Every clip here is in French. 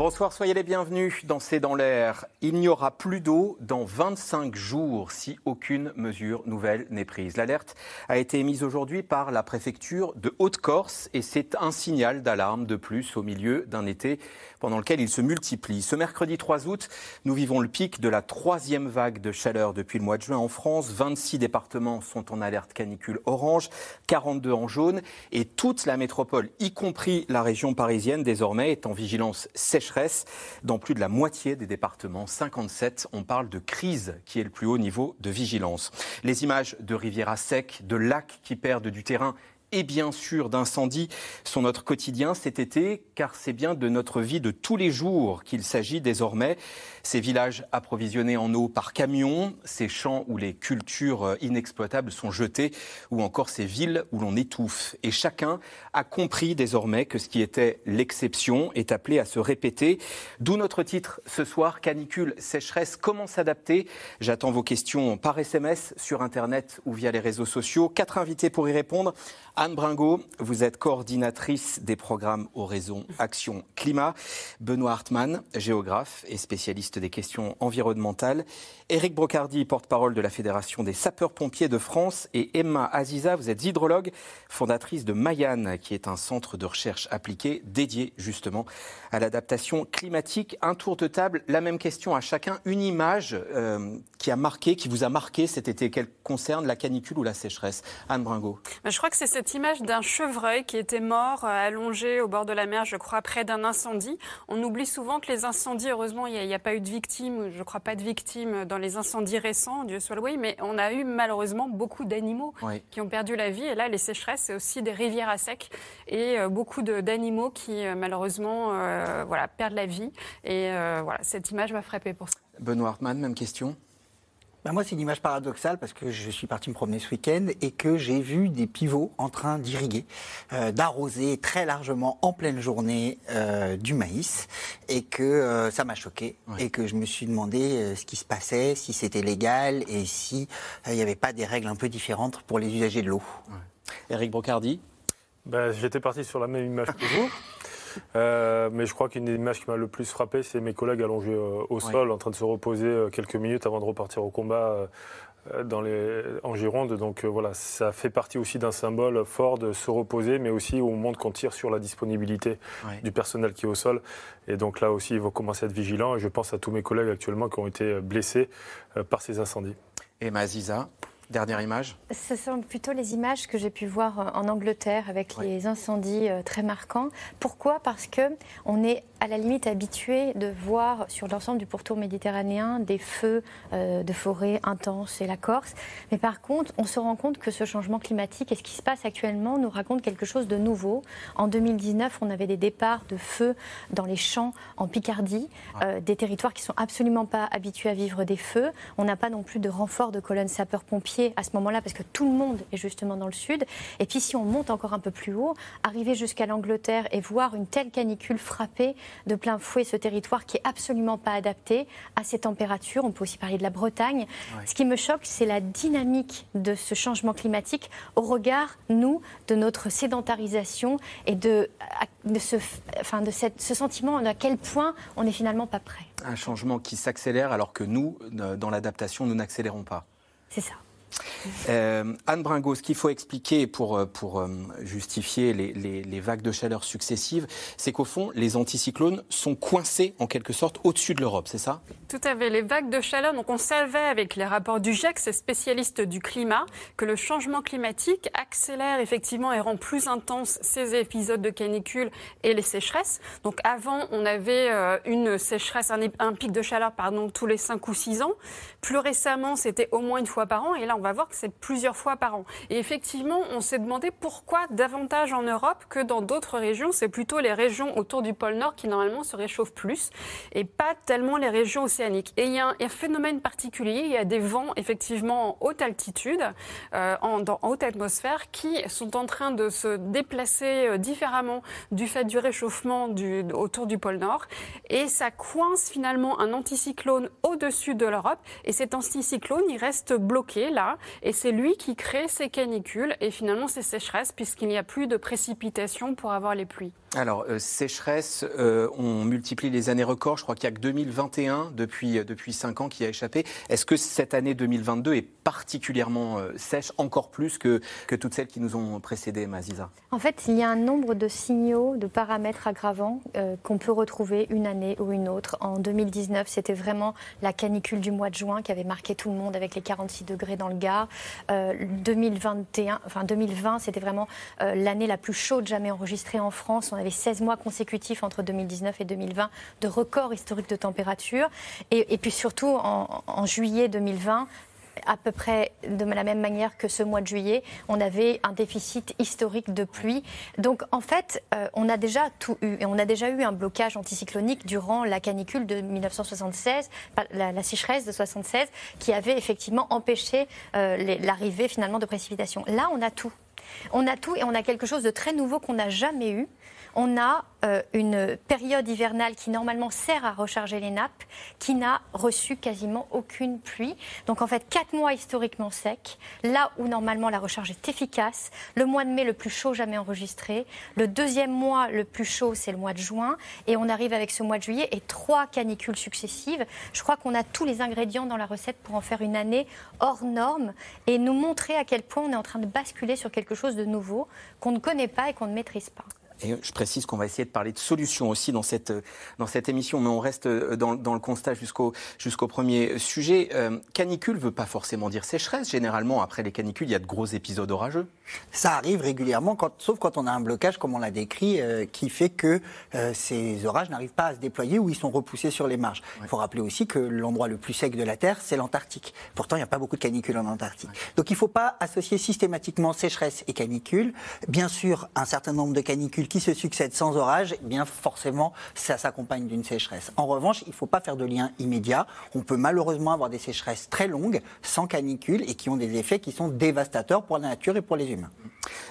Bonsoir, soyez les bienvenus dans C'est dans l'air. Il n'y aura plus d'eau dans 25 jours si aucune mesure nouvelle n'est prise. L'alerte a été émise aujourd'hui par la préfecture de Haute-Corse et c'est un signal d'alarme de plus au milieu d'un été pendant lequel il se multiplie. Ce mercredi 3 août, nous vivons le pic de la troisième vague de chaleur depuis le mois de juin en France. 26 départements sont en alerte canicule orange, 42 en jaune et toute la métropole, y compris la région parisienne désormais, est en vigilance dans plus de la moitié des départements, 57, on parle de crise qui est le plus haut niveau de vigilance. Les images de rivières à sec, de lacs qui perdent du terrain et bien sûr d'incendies sont notre quotidien cet été, car c'est bien de notre vie de tous les jours qu'il s'agit désormais. Ces villages approvisionnés en eau par camion, ces champs où les cultures inexploitables sont jetées, ou encore ces villes où l'on étouffe. Et chacun a compris désormais que ce qui était l'exception est appelé à se répéter. D'où notre titre ce soir, canicule, sécheresse, comment s'adapter? J'attends vos questions par SMS, sur Internet ou via les réseaux sociaux. Quatre invités pour y répondre. Anne Bringot, vous êtes coordinatrice des programmes Horizon Action Climat. Benoît Hartmann, géographe et spécialiste des questions environnementales. Éric Brocardi, porte-parole de la Fédération des sapeurs-pompiers de France. Et Emma Aziza, vous êtes hydrologue, fondatrice de Mayan, qui est un centre de recherche appliquée dédié justement à l'adaptation climatique. Un tour de table, la même question à chacun. Une image euh, qui a marqué, qui vous a marqué cet été, qu'elle concerne la canicule ou la sécheresse. Anne Bringot. Je crois que c'est cette image d'un chevreuil qui était mort, euh, allongé au bord de la mer, je crois, près d'un incendie. On oublie souvent que les incendies, heureusement, il n'y a, pas eu de victimes, je ne crois pas de victimes dans les incendies récents, Dieu soit loué, mais on a eu malheureusement beaucoup d'animaux qui ont perdu la vie. Et là, les sécheresses, c'est aussi des rivières à sec et euh, beaucoup d'animaux qui, euh, malheureusement, voilà, perdent la vie. Et voilà, cette image m'a frappé pour ça. Benoît Hartmann, même question ben moi, c'est une image paradoxale parce que je suis parti me promener ce week-end et que j'ai vu des pivots en train d'irriguer, euh, d'arroser très largement en pleine journée euh, du maïs et que euh, ça m'a choqué et que je me suis demandé ce qui se passait, si c'était légal et si il n'y avait pas des règles un peu différentes pour les usagers de l'eau. Eric Brocardi? Ben, J'étais parti sur la même image que vous. Euh, mais je crois qu'une des images qui m'a le plus frappé, c'est mes collègues allongés euh, au sol, en train de se reposer euh, quelques minutes avant de repartir au combat dans les, en Gironde. Donc voilà, ça fait partie aussi d'un symbole fort de se reposer, mais aussi au moment qu'on tire sur la disponibilité du personnel qui est au sol. Et donc là aussi, il faut commencer à être vigilant. Et je pense à tous mes collègues actuellement qui ont été blessés par ces incendies. Et Maziza Dernière image. Ce sont plutôt les images que j'ai pu voir en Angleterre avec les incendies euh, très marquants. Pourquoi? Parce que on est à la limite habitué de voir sur l'ensemble du pourtour méditerranéen des feux euh, de forêt intenses et la Corse. Mais par contre, on se rend compte que ce changement climatique et ce qui se passe actuellement nous raconte quelque chose de nouveau. En 2019, on avait des départs de feux dans les champs en Picardie, euh, des territoires qui sont absolument pas habitués à vivre des feux. On n'a pas non plus de renfort de colonnes sapeurs-pompiers à ce moment-là parce que tout le monde est justement dans le sud. Et puis si on monte encore un peu plus haut, arriver jusqu'à l'Angleterre et voir une telle canicule frapper de plein fouet ce territoire qui est absolument pas adapté à ces températures. On peut aussi parler de la Bretagne. Ce qui me choque, c'est la dynamique de ce changement climatique au regard, nous, de notre sédentarisation et de, de, ce, enfin, de cette, ce sentiment à quel point on n'est finalement pas prêt. Un changement qui s'accélère alors que nous, dans l'adaptation, nous n'accélérons pas. C'est ça. Euh, Anne Bringo, ce qu'il faut expliquer pour, euh, pour euh, justifier les, les, vagues de chaleur successives, c'est qu'au fond, les anticyclones sont coincés en quelque sorte au-dessus de l'Europe, c'est ça? Tout à fait. Les vagues de chaleur, donc on savait avec les rapports du GIEC, ces spécialistes du climat, que le changement climatique accélère effectivement et rend plus intense ces épisodes de canicule et les sécheresses. Donc avant, on avait une sécheresse, un, un pic de chaleur pardon, tous les 5 ou 6 ans. Plus récemment, c'était au moins une fois par an. Et là, on va voir que c'est plusieurs fois par an. Et effectivement, on s'est demandé pourquoi davantage en Europe que dans d'autres régions. C'est plutôt les régions autour du pôle Nord qui normalement se réchauffent plus et pas tellement les régions océaniques. Et il y a un, phénomène particulier, il y a des vents effectivement en haute altitude, euh, en, haute atmosphère, qui sont en train de se déplacer euh, différemment du fait du réchauffement autour du pôle Nord. Et ça coince finalement un anticyclone au-dessus de l'Europe. Et cet anticyclone, il reste bloqué là. Et c'est lui qui crée ces canicules et finalement ces sécheresses, puisqu'il n'y a plus de précipitations pour avoir les pluies. Alors, euh, sécheresse, euh, on multiplie les années records. Je crois qu'il n'y a que 2021 depuis, euh, depuis 5 ans qui a échappé. Est-ce que cette année 2022 est particulièrement sèche, encore plus que, que toutes celles qui nous ont précédées, Maziza? En fait, il y a un nombre de signaux, de paramètres aggravants qu'on peut retrouver une année ou une autre. En 2019, c'était vraiment la canicule du mois de juin qui avait marqué tout le monde avec les 46 degrés dans le Gard. 2021, enfin 2020, c'était vraiment l'année la plus chaude jamais enregistrée en France avait 16 mois consécutifs entre 2019 et 2020 de records historiques de température. Et, puis surtout, en, juillet 2020, à peu près de la même manière que ce mois de juillet, on avait un déficit historique de pluie. Donc en fait, euh, on a déjà tout eu. Et on a déjà eu un blocage anticyclonique durant la canicule de 1976, la, sécheresse de 76, qui avait effectivement empêché euh, l'arrivée finalement de précipitations. Là, on a tout. On a tout et on a quelque chose de très nouveau qu'on n'a jamais eu on a euh, une période hivernale qui normalement sert à recharger les nappes, qui n'a reçu quasiment aucune pluie. Donc en fait, quatre mois historiquement secs, là où normalement la recharge est efficace. Le mois de mai le plus chaud jamais enregistré. Le deuxième mois le plus chaud, c'est le mois de juin. Et on arrive avec ce mois de juillet et trois canicules successives. Je crois qu'on a tous les ingrédients dans la recette pour en faire une année hors norme et nous montrer à quel point on est en train de basculer sur quelque chose de nouveau qu'on ne connaît pas et qu'on ne maîtrise pas. Et je précise qu'on va essayer de parler de solutions aussi dans cette, dans cette émission, mais on reste dans, dans le constat jusqu'au jusqu'au premier sujet. Euh, canicule ne veut pas forcément dire sécheresse. Généralement, après les canicules, il y a de gros épisodes orageux. Ça arrive régulièrement, quand, sauf quand on a un blocage, comme on l'a décrit, euh, qui fait que euh, ces orages n'arrivent pas à se déployer ou ils sont repoussés sur les marges. Il faut rappeler aussi que l'endroit le plus sec de la Terre, c'est l'Antarctique. Pourtant, il n'y a pas beaucoup de canicules en Antarctique. Donc il ne faut pas associer systématiquement sécheresse et canicule. Bien sûr, un certain nombre de canicules qui se succèdent sans orage, eh bien forcément, ça s'accompagne d'une sécheresse. En revanche, il ne faut pas faire de lien immédiat. On peut malheureusement avoir des sécheresses très longues, sans canicule, et qui ont des effets qui sont dévastateurs pour la nature et pour les humains.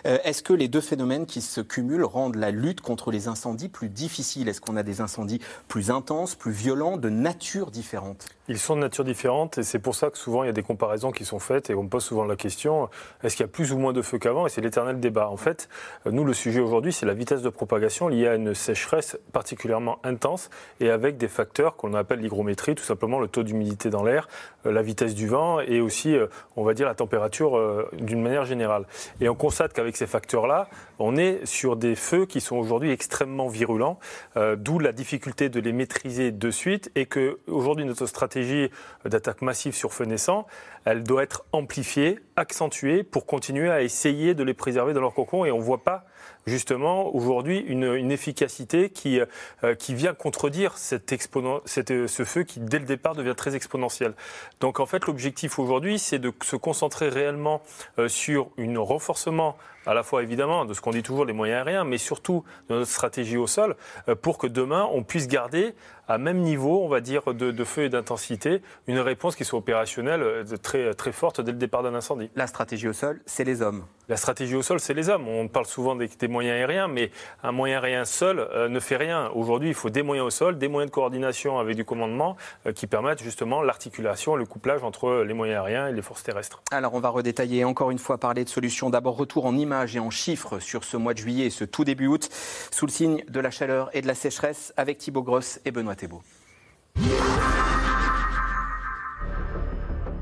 Euh, est-ce que les deux phénomènes qui se cumulent rendent la lutte contre les incendies plus difficile? Est-ce qu'on a des incendies plus intenses, plus violents, de nature différente? Ils sont de nature différente et c'est pour ça que souvent il y a des comparaisons qui sont faites et on me pose souvent la question est-ce qu'il y a plus ou moins de feu qu'avant? Et c'est l'éternel débat. En fait, euh, nous, le sujet aujourd'hui, c'est la vitesse de propagation liée à une sécheresse particulièrement intense et avec des facteurs qu'on appelle l'hygrométrie, tout simplement le taux d'humidité dans l'air, euh, la vitesse du vent et aussi, on va dire, la température d'une manière générale. Et on constate qu'avec ces facteurs-là, on est sur des feux qui sont aujourd'hui extrêmement virulents, euh, d'où la difficulté de les maîtriser de suite et que aujourd'hui notre stratégie d'attaque massive sur feu naissant, elle doit être amplifiée, accentuée pour continuer à essayer de les préserver dans leur cocon et on ne voit pas justement aujourd'hui une, efficacité qui, euh, qui vient contredire cette cette, ce feu qui dès le départ devient très exponentiel. Donc en fait l'objectif aujourd'hui c'est de se concentrer réellement euh, sur un renforcement à la fois évidemment de ce qu'on dit toujours les moyens aériens, mais surtout de notre stratégie au sol, euh, pour que demain on puisse garder à même niveau, on va dire, de, feu et d'intensité, une réponse qui soit opérationnelle euh, très, très forte dès le départ d'un incendie. La stratégie au sol, c'est les hommes. La stratégie au sol, c'est les hommes. On parle souvent des, moyens aériens, mais un moyen aérien seul euh, ne fait rien. Aujourd'hui, il faut des moyens au sol, des moyens de coordination avec du commandement qui permettent justement l'articulation le couplage entre les moyens aériens et les forces terrestres. Alors, on va redétailler encore une fois, parler de solutions. D'abord, retour en images et en chiffres sur ce mois de juillet et ce tout début août, sous le signe de la chaleur et de la sécheresse, avec Thibaut Grosse et Benoît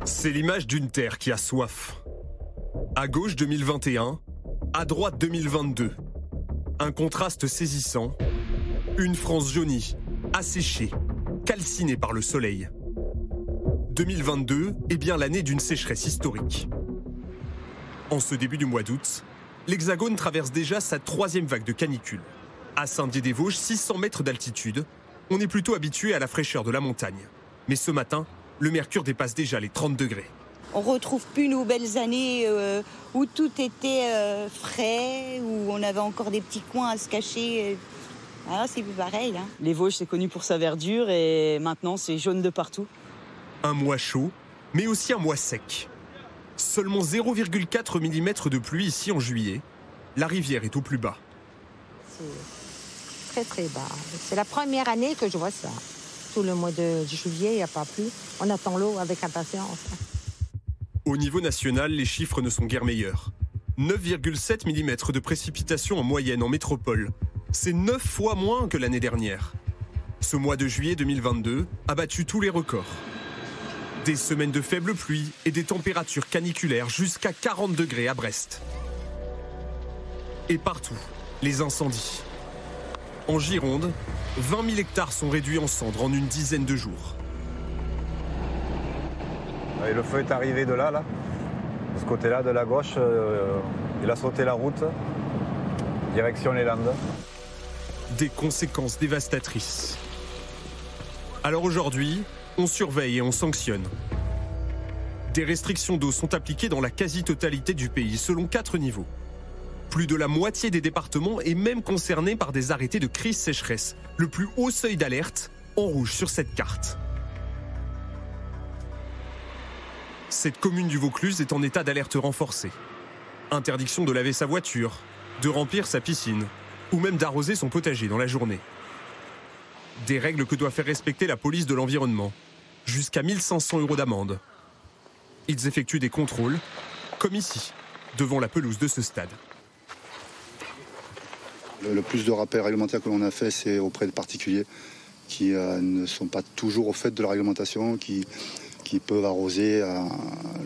C'est l'image d'une terre qui a soif. À gauche 2021, à droite 2022. Un contraste saisissant. Une France jaunie, asséchée, calcinée par le soleil. 2022 est bien l'année d'une sécheresse historique. En ce début du mois d'août, l'Hexagone traverse déjà sa troisième vague de canicule. À Saint-Dié-des-Vosges, 600 mètres d'altitude, on est plutôt habitué à la fraîcheur de la montagne. Mais ce matin, le mercure dépasse déjà les 30 degrés. On retrouve plus nos belles années euh, où tout était euh, frais, où on avait encore des petits coins à se cacher. Ah, c'est plus pareil. Hein. Les Vosges, c'est connu pour sa verdure et maintenant, c'est jaune de partout. Un mois chaud, mais aussi un mois sec. Seulement 0,4 mm de pluie ici en juillet. La rivière est au plus bas. C'est très bas. C'est la première année que je vois ça. Tout le mois de juillet, il n'y a pas plu. On attend l'eau avec impatience. Au niveau national, les chiffres ne sont guère meilleurs. 9,7 mm de précipitations en moyenne en métropole. C'est 9 fois moins que l'année dernière. Ce mois de juillet 2022 a battu tous les records. Des semaines de faible pluie et des températures caniculaires jusqu'à 40 degrés à Brest. Et partout, les incendies. En Gironde, 20 000 hectares sont réduits en cendres en une dizaine de jours. Et le feu est arrivé de là, là. De ce côté-là, de la gauche, euh, il a sauté la route, direction les Landes. Des conséquences dévastatrices. Alors aujourd'hui, on surveille et on sanctionne. Des restrictions d'eau sont appliquées dans la quasi-totalité du pays, selon quatre niveaux. Plus de la moitié des départements est même concernée par des arrêtés de crise sécheresse, le plus haut seuil d'alerte en rouge sur cette carte. Cette commune du Vaucluse est en état d'alerte renforcée. Interdiction de laver sa voiture, de remplir sa piscine, ou même d'arroser son potager dans la journée. Des règles que doit faire respecter la police de l'environnement. Jusqu'à 1500 euros d'amende. Ils effectuent des contrôles, comme ici, devant la pelouse de ce stade. Le, plus de rappels réglementaires que l'on a fait, c'est auprès de particuliers qui euh, ne sont pas toujours au fait de la réglementation, qui, peuvent arroser euh,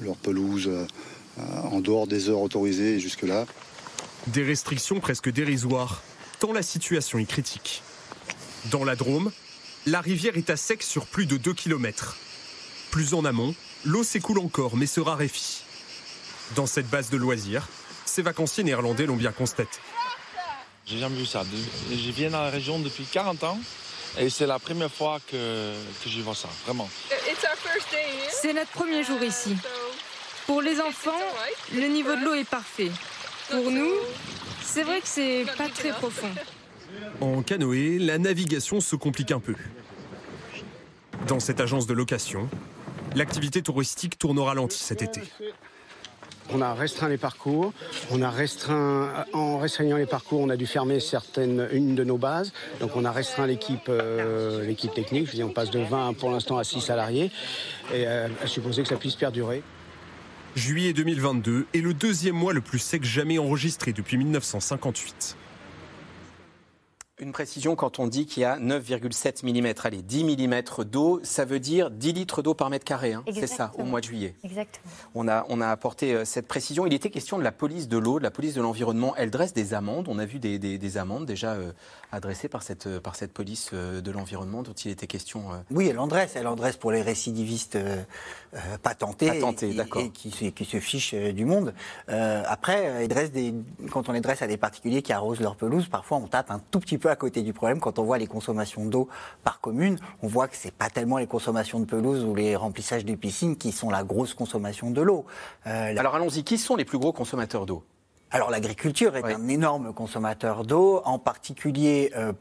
leur pelouse euh, en dehors des heures autorisées jusque-là. Des restrictions presque dérisoires, tant la situation est critique. Dans la Drôme, la rivière est à sec sur plus de 2 km. Plus en amont, l'eau s'écoule encore mais se raréfie. Dans cette base de loisirs, ces vacanciers néerlandais l'ont bien constaté. J'ai jamais vu ça. Je viens dans la région depuis 40 ans et c'est la première fois que, que je vois ça, vraiment. C'est notre premier jour ici. Pour les enfants, le niveau de l'eau est parfait. Pour nous, c'est vrai que c'est pas très profond. En canoë, la navigation se complique un peu. Dans cette agence de location, l'activité touristique tourne au ralenti cet été. On a restreint les parcours. On a restreint, en restreignant les parcours, on a dû fermer certaines, une de nos bases. Donc on a restreint l'équipe, euh, l'équipe technique. On passe de 20 pour l'instant à 6 salariés. Et euh, à supposer que ça puisse perdurer. Juillet 2022 est le deuxième mois le plus sec jamais enregistré depuis 1958. Une précision, quand on dit qu'il y a 9,7 mm, allez, 10 mm d'eau, ça veut dire 10 litres d'eau par mètre carré, hein, c'est ça, au mois de juillet. Exactement. On a, on a apporté euh, cette précision. Il était question de la police de l'eau, de la police de l'environnement. Elle dresse des amendes. On a vu des, des, des amendes déjà euh, adressées par cette, euh, par cette police euh, de l'environnement dont il était question. euh, Oui, elle en dresse. Elle en dresse pour les récidivistes euh, euh, patentés, Patentés, et- d'accord. et qui, se- qui se fichent euh, du monde. Euh, après, elle dresse des, quand on les dresse à des particuliers qui arrosent leur pelouse, parfois on tape un tout petit peu à côté du problème. Quand on voit les consommations d'eau par commune, on voit que c'est pas tellement les consommations de pelouse ou les remplissages de piscines qui sont la grosse consommation de l'eau. Euh, la- Alors allons-y, qui sont les plus gros consommateurs d'eau? Alors l'agriculture est un énorme consommateur d'eau, en particulier euh,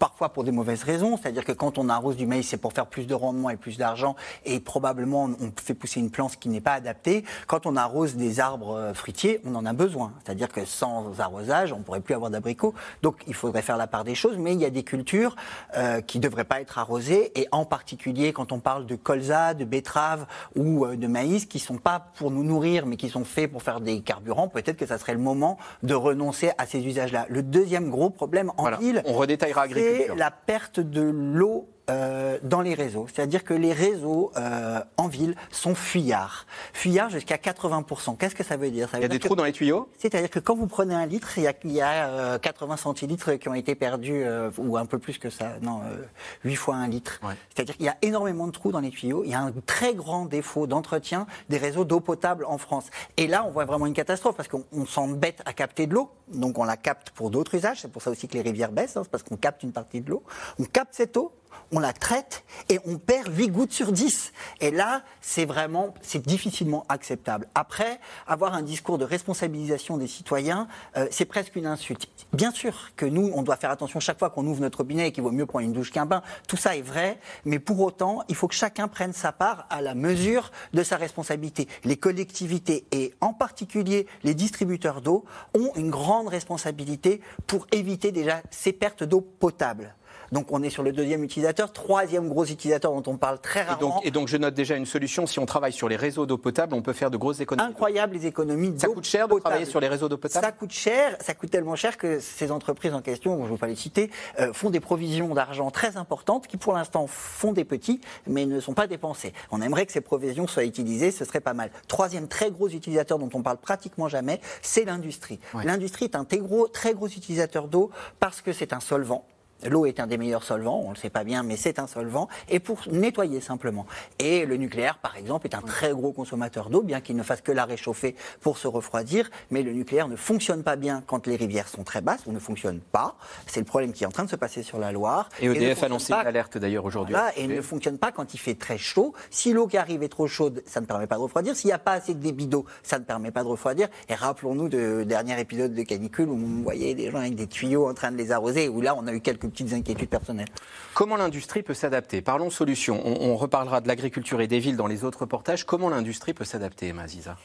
parfois pour des mauvaises raisons, c'est-à-dire que quand on arrose du maïs, c'est pour faire plus de rendement et plus d'argent, et probablement on fait pousser une plante qui n'est pas adaptée. Quand on arrose des arbres euh, fruitiers, on en a besoin, c'est-à-dire que sans arrosage, on pourrait plus avoir d'abricots. Donc il faudrait faire la part des choses, mais il y a des cultures euh, qui devraient pas être arrosées, et en particulier quand on parle de colza, de betterave ou euh, de maïs, qui sont pas pour nous nourrir, mais qui sont faits pour faire des carburants, peut-être que ça serait le moment de renoncer à ces usages-là. Le deuxième gros problème en Voilà, ville, on redétaillera c'est la perte de l'eau euh, dans les réseaux. C'est-à-dire que les réseaux euh, en ville sont fuyards. Fuyards jusqu'à 80%. Qu'est-ce que ça veut dire? Ça Il y a des trous que- dans les tuyaux? C'est-à-dire que quand vous prenez un litre, il y a, il y a, euh, 80 centilitres qui ont été perdus, ou un peu plus que ça, non, euh, 8 fois un litre. C'est-à-dire qu'il y a énormément de trous dans les tuyaux. Il y a un très grand défaut d'entretien des réseaux d'eau potable en France. Et là, on voit vraiment une catastrophe parce qu'on on s'embête à capter de l'eau. Donc on la capte pour d'autres usages. C'est pour ça aussi que les rivières baissent, hein, c'est parce qu'on capte une partie de l'eau. On capte cette eau, on la traite et on perd 8 gouttes sur 10. Et là, c'est vraiment, c'est difficilement acceptable. Après, avoir un discours de responsabilisation des citoyens, euh, c'est presque une insulte. Bien sûr que nous, on doit faire attention chaque fois qu'on ouvre notre robinet et qu'il vaut mieux prendre une douche qu'un bain. Tout ça est vrai, mais pour autant, il faut que chacun prenne sa part à la mesure de sa responsabilité. Les collectivités et en particulier les distributeurs d'eau ont une grande responsabilité pour éviter déjà ces pertes d'eau potable. Donc on est sur le deuxième utilisateur, troisième gros utilisateur dont on parle très Et rarement. donc, et donc, je note déjà une solution. Si on travaille sur les réseaux d'eau potable, on peut faire de grosses économies. Incroyable les économies. Ça coûte cher de travailler sur les réseaux d'eau potable Ça coûte cher, ça coûte tellement cher que ces entreprises en question, je ne veux pas les citer, euh, font des provisions d'argent très importantes qui pour l'instant font des petits mais ne sont pas dépensées. On aimerait que ces provisions soient utilisées, ce serait pas mal. Troisième très gros utilisateur dont on parle pratiquement jamais, c'est l'industrie. L'industrie est un très gros, très gros utilisateur d'eau parce que c'est un solvant. L'eau est un des meilleurs solvants, on ne le sait pas bien, mais c'est un solvant, et pour nettoyer simplement. Et le nucléaire, par exemple, est un très gros consommateur d'eau, bien qu'il ne fasse que la réchauffer pour se refroidir, mais le nucléaire ne fonctionne pas bien quand les rivières sont très basses, ou ne fonctionne pas. C'est le problème qui est en train de se passer sur la Loire. Et EDF a lancé une alerte d'ailleurs aujourd'hui. voilà, et ne fonctionne pas quand il fait très chaud. Si l'eau qui arrive est trop chaude, ça ne permet pas de refroidir. S'il n'y a pas assez de débit d'eau, ça ne permet pas de refroidir. Et rappelons-nous de dernier épisode de canicule où on voyait des gens avec des tuyaux en train de les arroser, où là on a eu quelques petites inquiétudes personnelles. Comment l'industrie peut s'adapter Parlons solutions. On, on reparlera de l'agriculture et des villes dans les autres reportages. Comment l'industrie peut s'adapter, Emma Ziza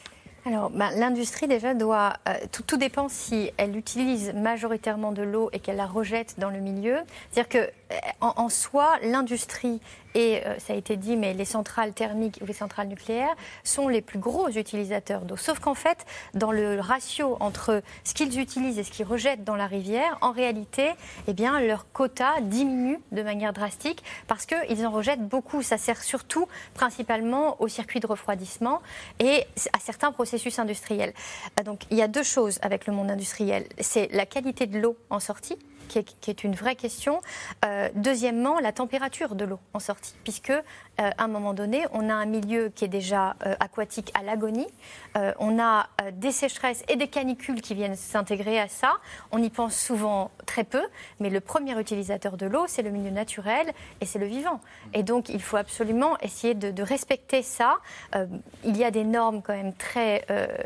Alors, ben, l'industrie déjà doit. euh, tout, tout dépend si elle utilise majoritairement de l'eau et qu'elle la rejette dans le milieu. C'est-à-dire que euh, en, en soi, l'industrie et euh, ça a été dit, mais les centrales thermiques ou les centrales nucléaires sont les plus gros utilisateurs d'eau. Sauf qu'en fait, dans le ratio entre ce qu'ils utilisent et ce qu'ils rejettent dans la rivière, en réalité, eh bien, leur quota diminue de manière drastique parce qu'ils en rejettent beaucoup. Ça sert surtout, principalement, au circuit de refroidissement et à certains processus industriels. Euh, Donc, il y a deux choses avec le monde industriel. C'est la qualité de l'eau en sortie qui est, une vraie question. Euh, deuxièmement, la température de l'eau en sortie, puisque euh, à un moment donné, on a un milieu qui est déjà euh, aquatique à l'agonie. Euh, on a des sécheresses et des canicules qui viennent s'intégrer à ça. On y pense souvent très peu, mais le premier utilisateur de l'eau, c'est le milieu naturel et c'est le vivant. Et donc, il faut absolument essayer de, de respecter ça. Il y a des normes quand même très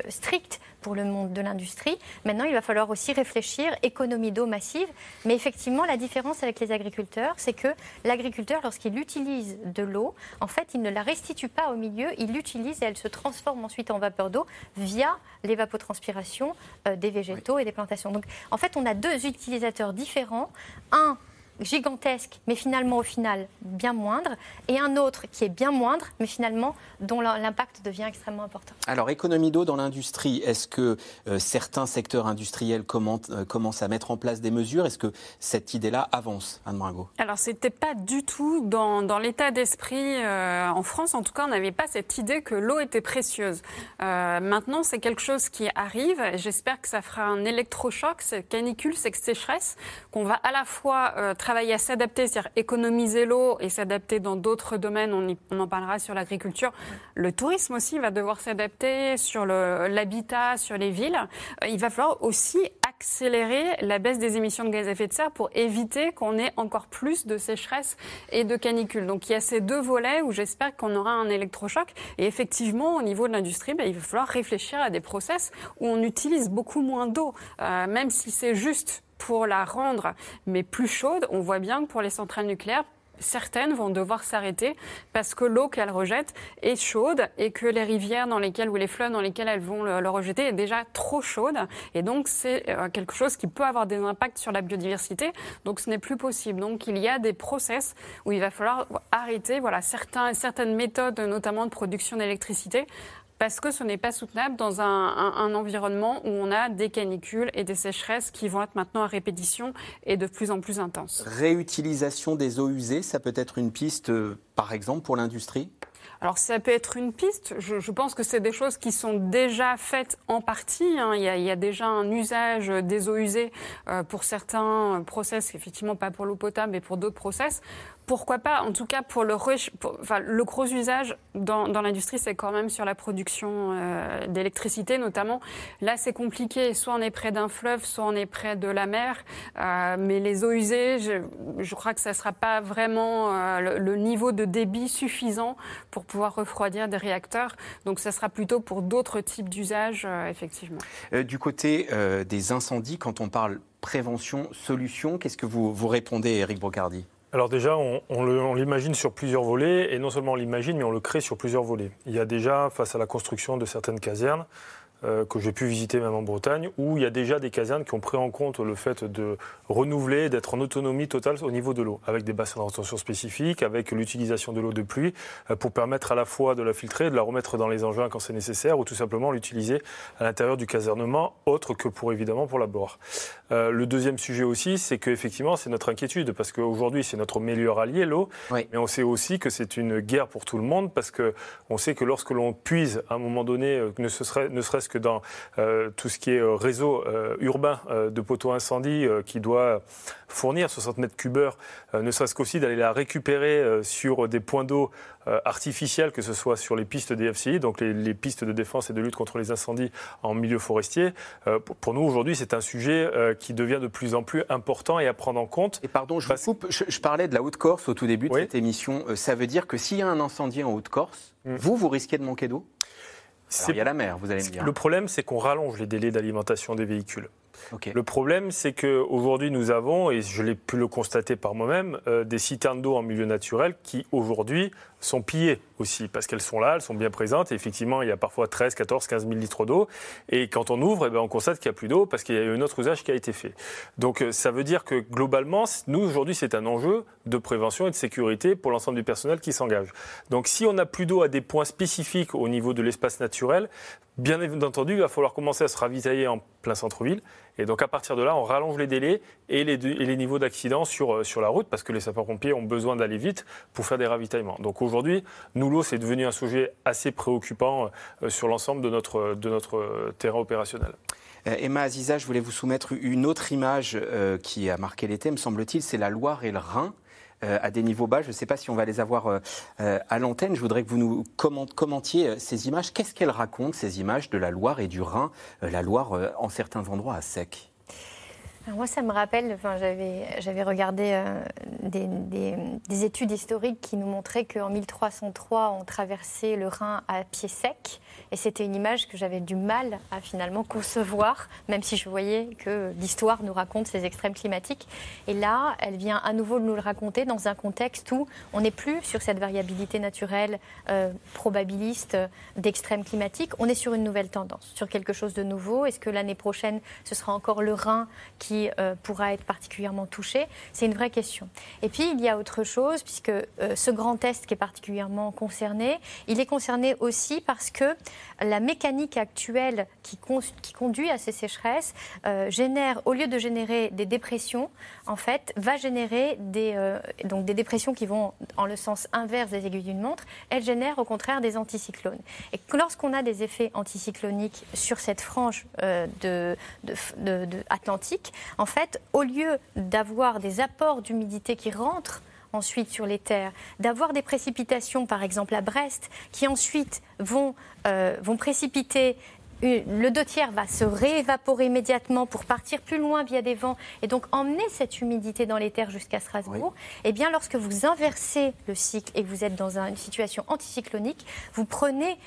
strictes pour le monde de l'industrie. Maintenant, il va falloir aussi réfléchir économie d'eau massive. Mais effectivement, la différence avec les agriculteurs, c'est que l'agriculteur, lorsqu'il utilise de l'eau, en fait, il ne la restitue pas au milieu, il l'utilise et elle se transforme ensuite en vapeur d'eau via l'évapotranspiration euh, des végétaux et des plantations. Donc, en fait, on a deux utilisateurs différents. Un gigantesque, mais finalement au final bien moindre, et un autre qui est bien moindre, mais finalement dont l'impact devient extrêmement important. Alors, économie d'eau dans l'industrie, est-ce que euh, certains secteurs industriels commentent- euh, commencent à mettre en place des mesures? Est-ce que cette idée-là avance, Anne Bringot Alors, c'était pas du tout dans, dans l'état d'esprit euh, en France. En tout cas, on n'avait pas cette idée que l'eau était précieuse. Euh, maintenant, c'est quelque chose qui arrive. et J'espère que ça fera un électrochoc, cette canicule, cette sécheresse, qu'on va à la fois euh, travailler à s'adapter, c'est-à-dire économiser l'eau et s'adapter dans d'autres domaines. On, en parlera sur l'agriculture. Le tourisme aussi va devoir s'adapter sur l'habitat, sur les villes. Euh, Il va falloir aussi accélérer la baisse des émissions de gaz à effet de serre pour éviter qu'on ait encore plus de sécheresse et de canicule. Donc il y a ces deux volets où j'espère qu'on aura un électrochoc. Et effectivement, au niveau de l'industrie, ben, il va falloir réfléchir à des process où on utilise beaucoup moins d'eau, Euh, même si c'est juste pour la rendre mais plus chaude. On voit bien que pour les centrales nucléaires, certaines vont devoir s'arrêter parce que l'eau qu'elles rejettent est chaude et que les rivières dans lesquelles ou les fleuves dans lesquelles elles vont le, le rejeter est déjà trop chaude. Et donc, c'est euh, quelque chose qui peut avoir des impacts sur la biodiversité. Donc, ce n'est plus possible. Donc, il y a des process où il va falloir arrêter voilà, certains, certaines méthodes, notamment de production d'électricité, parce que ce n'est pas soutenable dans un, un- un environnement où on a des canicules et des sécheresses qui vont être maintenant à répétition et de plus en plus intenses. Réutilisation des eaux usées, ça peut être une piste, euh, par exemple, pour l'industrie? Alors ça peut être une piste. Je, pense que c'est des choses qui sont déjà faites en partie. Hein. Il, y a, déjà un usage des eaux usées euh, pour certains process, effectivement pas pour l'eau potable, mais pour d'autres process pourquoi pas En tout cas, pour le, gros usage dans, l'industrie, c'est quand même sur la production euh, d'électricité, notamment. Là, c'est compliqué. Soit on est près d'un fleuve, soit on est près de la mer. Euh, mais les eaux usées, je, crois que ça ne sera pas vraiment euh, le, niveau de débit suffisant pour pouvoir refroidir des réacteurs. Donc, ça sera plutôt pour d'autres types d'usages, effectivement. du côté des incendies, quand on parle prévention, solution, qu'est-ce que vous, vous répondez, Eric Brocardi? Alors déjà, on, l'imagine sur plusieurs volets, et non seulement on l'imagine, mais on le crée sur plusieurs volets. Il y a déjà, face à la construction de certaines casernes, euh, que j'ai pu visiter même en Bretagne, où il y a déjà des casernes qui ont pris en compte le fait de renouveler, d'être en autonomie totale au niveau de l'eau, avec des bassins de rétention spécifiques, avec l'utilisation de l'eau de pluie, euh, pour permettre à la fois de la filtrer, de la remettre dans les engins quand c'est nécessaire, ou tout simplement l'utiliser à l'intérieur du casernement, autre que pour évidemment pour la boire. Euh, le deuxième sujet aussi, c'est qu'effectivement, c'est notre inquiétude, parce qu'aujourd'hui, c'est notre meilleur allié, l'eau, mais on sait aussi que c'est une guerre pour tout le monde, parce qu'on sait que lorsque l'on puise, à un moment donné, ne serait-ce que dans euh, tout ce qui est euh, réseau euh, urbain de poteaux incendie qui doit fournir 60 mètres cubeurs, ne serait-ce qu'aussi d'aller la récupérer sur des points d'eau artificiels, que ce soit sur les pistes des FCI, donc les, pistes de défense et de lutte contre les incendies en milieu forestier. pour nous, aujourd'hui, c'est un sujet qui devient de plus en plus important et à prendre en compte. Et pardon, je vous coupe, je, parlais de la Haute-Corse au tout début de cette émission. ça veut dire que s'il y a un incendie en Haute-Corse, mm. vous, vous risquez de manquer d'eau? Il y a la mer, vous allez me dire. Le problème, c'est qu'on rallonge les délais d'alimentation des véhicules. Le problème, c'est qu'aujourd'hui, nous avons, et je l'ai pu le constater par moi-même, euh, des citernes d'eau en milieu naturel qui, aujourd'hui, sont pillées aussi, parce qu'elles sont là, elles sont bien présentes. Et effectivement, il y a parfois 13, 14, 15 000 litres d'eau. Et quand on ouvre, eh ben, on constate qu'il n'y a plus d'eau parce qu'il y a eu un autre usage qui a été fait. Donc euh, ça veut dire que globalement, nous, aujourd'hui, c'est un enjeu de prévention et de sécurité pour l'ensemble du personnel qui s'engage. Donc si on n'a plus d'eau à des points spécifiques au niveau de l'espace naturel, bien entendu, il va falloir commencer à se ravitailler en plein centre-ville. Et donc à partir de là, on rallonge les délais et les, niveaux d'accident sur, euh, sur la route parce que les sapeurs-pompiers ont besoin d'aller vite pour faire des ravitaillements. Donc aujourd'hui, nous, l'eau, c'est devenu un sujet assez préoccupant euh, sur l'ensemble de notre, de notre euh, terrain opérationnel. Emma Aziza, je voulais vous soumettre une autre image qui a marqué l'été, me semble-t-il, c'est la Loire et le Rhin. À des niveaux bas. Je ne sais pas si on va les avoir à l'antenne. Je voudrais que vous nous commentiez ces images. Qu'est-ce qu'elles racontent, ces images de la Loire et du Rhin La Loire, en certains endroits, à sec? Moi, ça me rappelle, enfin, j'avais regardé euh, des, études historiques qui nous montraient qu'en 1303, on traversait le Rhin à pied sec. Et c'était une image que j'avais du mal à finalement concevoir, même si je voyais que l'histoire nous raconte ces extrêmes climatiques. Et là, elle vient à nouveau nous le raconter dans un contexte où on n'est plus sur cette variabilité naturelle euh, probabiliste d'extrêmes climatiques. On est sur une nouvelle tendance, sur quelque chose de nouveau. Est-ce que l'année prochaine, ce sera encore le Rhin qui euh, pourra être particulièrement touché C'est une vraie question. Et puis, il y a autre chose, puisque euh, ce grand test qui est particulièrement concerné, il est concerné aussi parce que la mécanique actuelle qui, conduit à ces sécheresses euh, génère, au lieu de générer des dépressions, en fait, va générer des, donc des dépressions qui vont en le sens inverse des aiguilles d'une montre, elle génère au contraire des anticyclones. Et lorsqu'on a des effets anticycloniques sur cette frange de, de, de Atlantique, en fait, au lieu d'avoir des apports d'humidité qui rentrent ensuite sur les terres, d'avoir des précipitations, par exemple à Brest, qui ensuite vont, euh, précipiter le deux tiers va se réévaporer immédiatement pour partir plus loin via des vents et donc emmener cette humidité dans les terres jusqu'à Strasbourg. Eh bien, lorsque vous inversez le cycle et que vous êtes dans une situation anticyclonique, vous prenez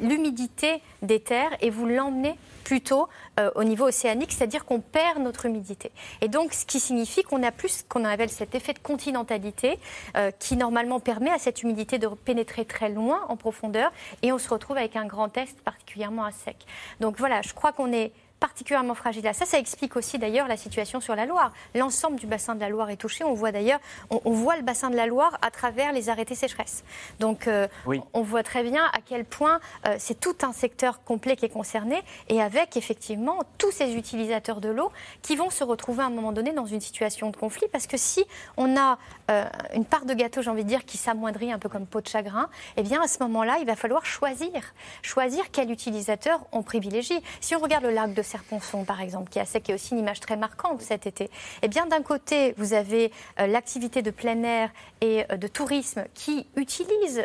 l'humidité des terres et vous l'emmenez plutôt euh, au niveau océanique, c'est-à-dire qu'on perd notre humidité. Et donc, ce qui signifie qu'on a plus qu'on appelle cet effet de continentalité euh, qui normalement permet à cette humidité de pénétrer très loin en profondeur et on se retrouve avec un grand est particulièrement à sec. Donc voilà, je crois qu'on est particulièrement fragiles à ça. Ça explique aussi d'ailleurs la situation sur la Loire. L'ensemble du bassin de la Loire est touché. On voit d'ailleurs, on, voit le bassin de la Loire à travers les arrêtés sécheresse. Donc euh, on voit très bien à quel point euh, c'est tout un secteur complet qui est concerné et avec effectivement tous ces utilisateurs de l'eau qui vont se retrouver à un moment donné dans une situation de conflit parce que si on a euh, une part de gâteau, j'ai envie de dire, qui s'amoindrit un peu comme peau de chagrin, eh bien à ce moment-là, il va falloir choisir, choisir quel utilisateur on privilégie. Si on regarde le lac de Serponçon, par exemple, qui, est aussi une image très marquante cet été, eh bien d'un côté, vous avez euh, l'activité de plein air et euh, de tourisme qui utilise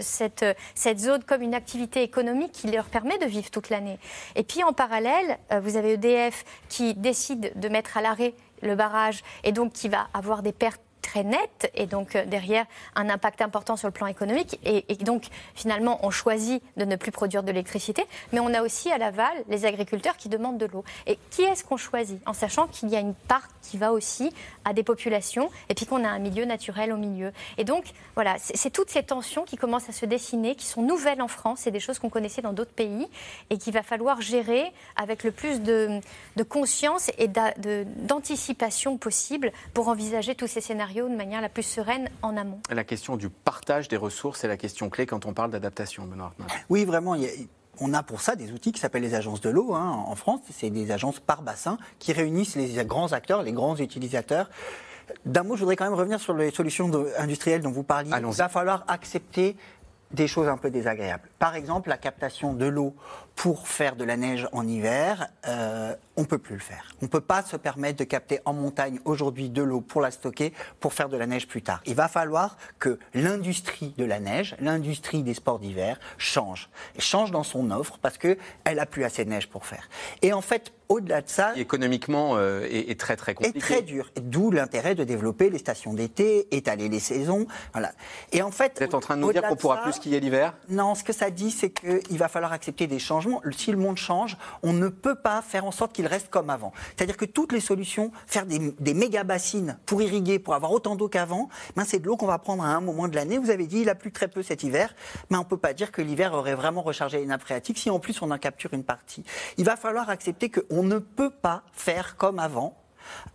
cette, cette zone comme une activité économique qui leur permet de vivre toute l'année. Et puis en parallèle, vous avez EDF qui décide de mettre à l'arrêt le barrage et donc qui va avoir des pertes très nette et donc euh, derrière un impact important sur le plan économique. Et, donc finalement, on choisit de ne plus produire de l'électricité, mais on a aussi à l'aval les agriculteurs qui demandent de l'eau. Et qui est-ce qu'on choisit En sachant qu'il y a une part qui va aussi à des populations et puis qu'on a un milieu naturel au milieu. Et donc voilà, c'est toutes ces tensions qui commencent à se dessiner, qui sont nouvelles en France, c'est des choses qu'on connaissait dans d'autres pays et qu'il va falloir gérer avec le plus de, de conscience et d'anticipation possible pour envisager tous ces scénarios de manière la plus sereine en amont. La question du partage des ressources est la question clé quand on parle d'adaptation, Benoît Oui, vraiment. on a pour ça des outils qui s'appellent les agences de l'eau hein, en France. C'est des agences par bassin qui réunissent les grands acteurs, les grands utilisateurs. D'un mot, je voudrais quand même revenir sur les solutions industrielles dont vous parliez. Il va falloir accepter des choses un peu désagréables. Par exemple, la captation de l'eau pour faire de la neige en hiver, euh, on ne peut plus le faire. On ne peut pas se permettre de capter en montagne aujourd'hui de l'eau pour la stocker pour faire de la neige plus tard. Il va falloir que l'industrie de la neige, l'industrie des sports d'hiver change. Et change dans son offre parce qu'elle n'a plus assez de neige pour faire. Et en fait, au-delà de ça. économiquement, euh, est, très très compliqué. Et très dur. D'où l'intérêt de développer les stations d'été, étaler les saisons. Voilà. Et en fait. Vous êtes en train de nous dire qu'on pourra plus skier l'hiver? Non, ce que ça dit, c'est qu'il va falloir accepter des changements. Si le monde change, on ne peut pas faire en sorte qu'il reste comme avant. C'est-à-dire que toutes les solutions, faire des, méga bassines pour irriguer, pour avoir autant d'eau qu'avant, ben c'est de l'eau qu'on va prendre à un moment de l'année. Vous avez dit, il a plu très peu cet hiver, mais on ne peut pas dire que l'hiver aurait vraiment rechargé les nappes phréatiques si en plus on en capture une partie. Il va falloir accepter qu'on ne peut pas faire comme avant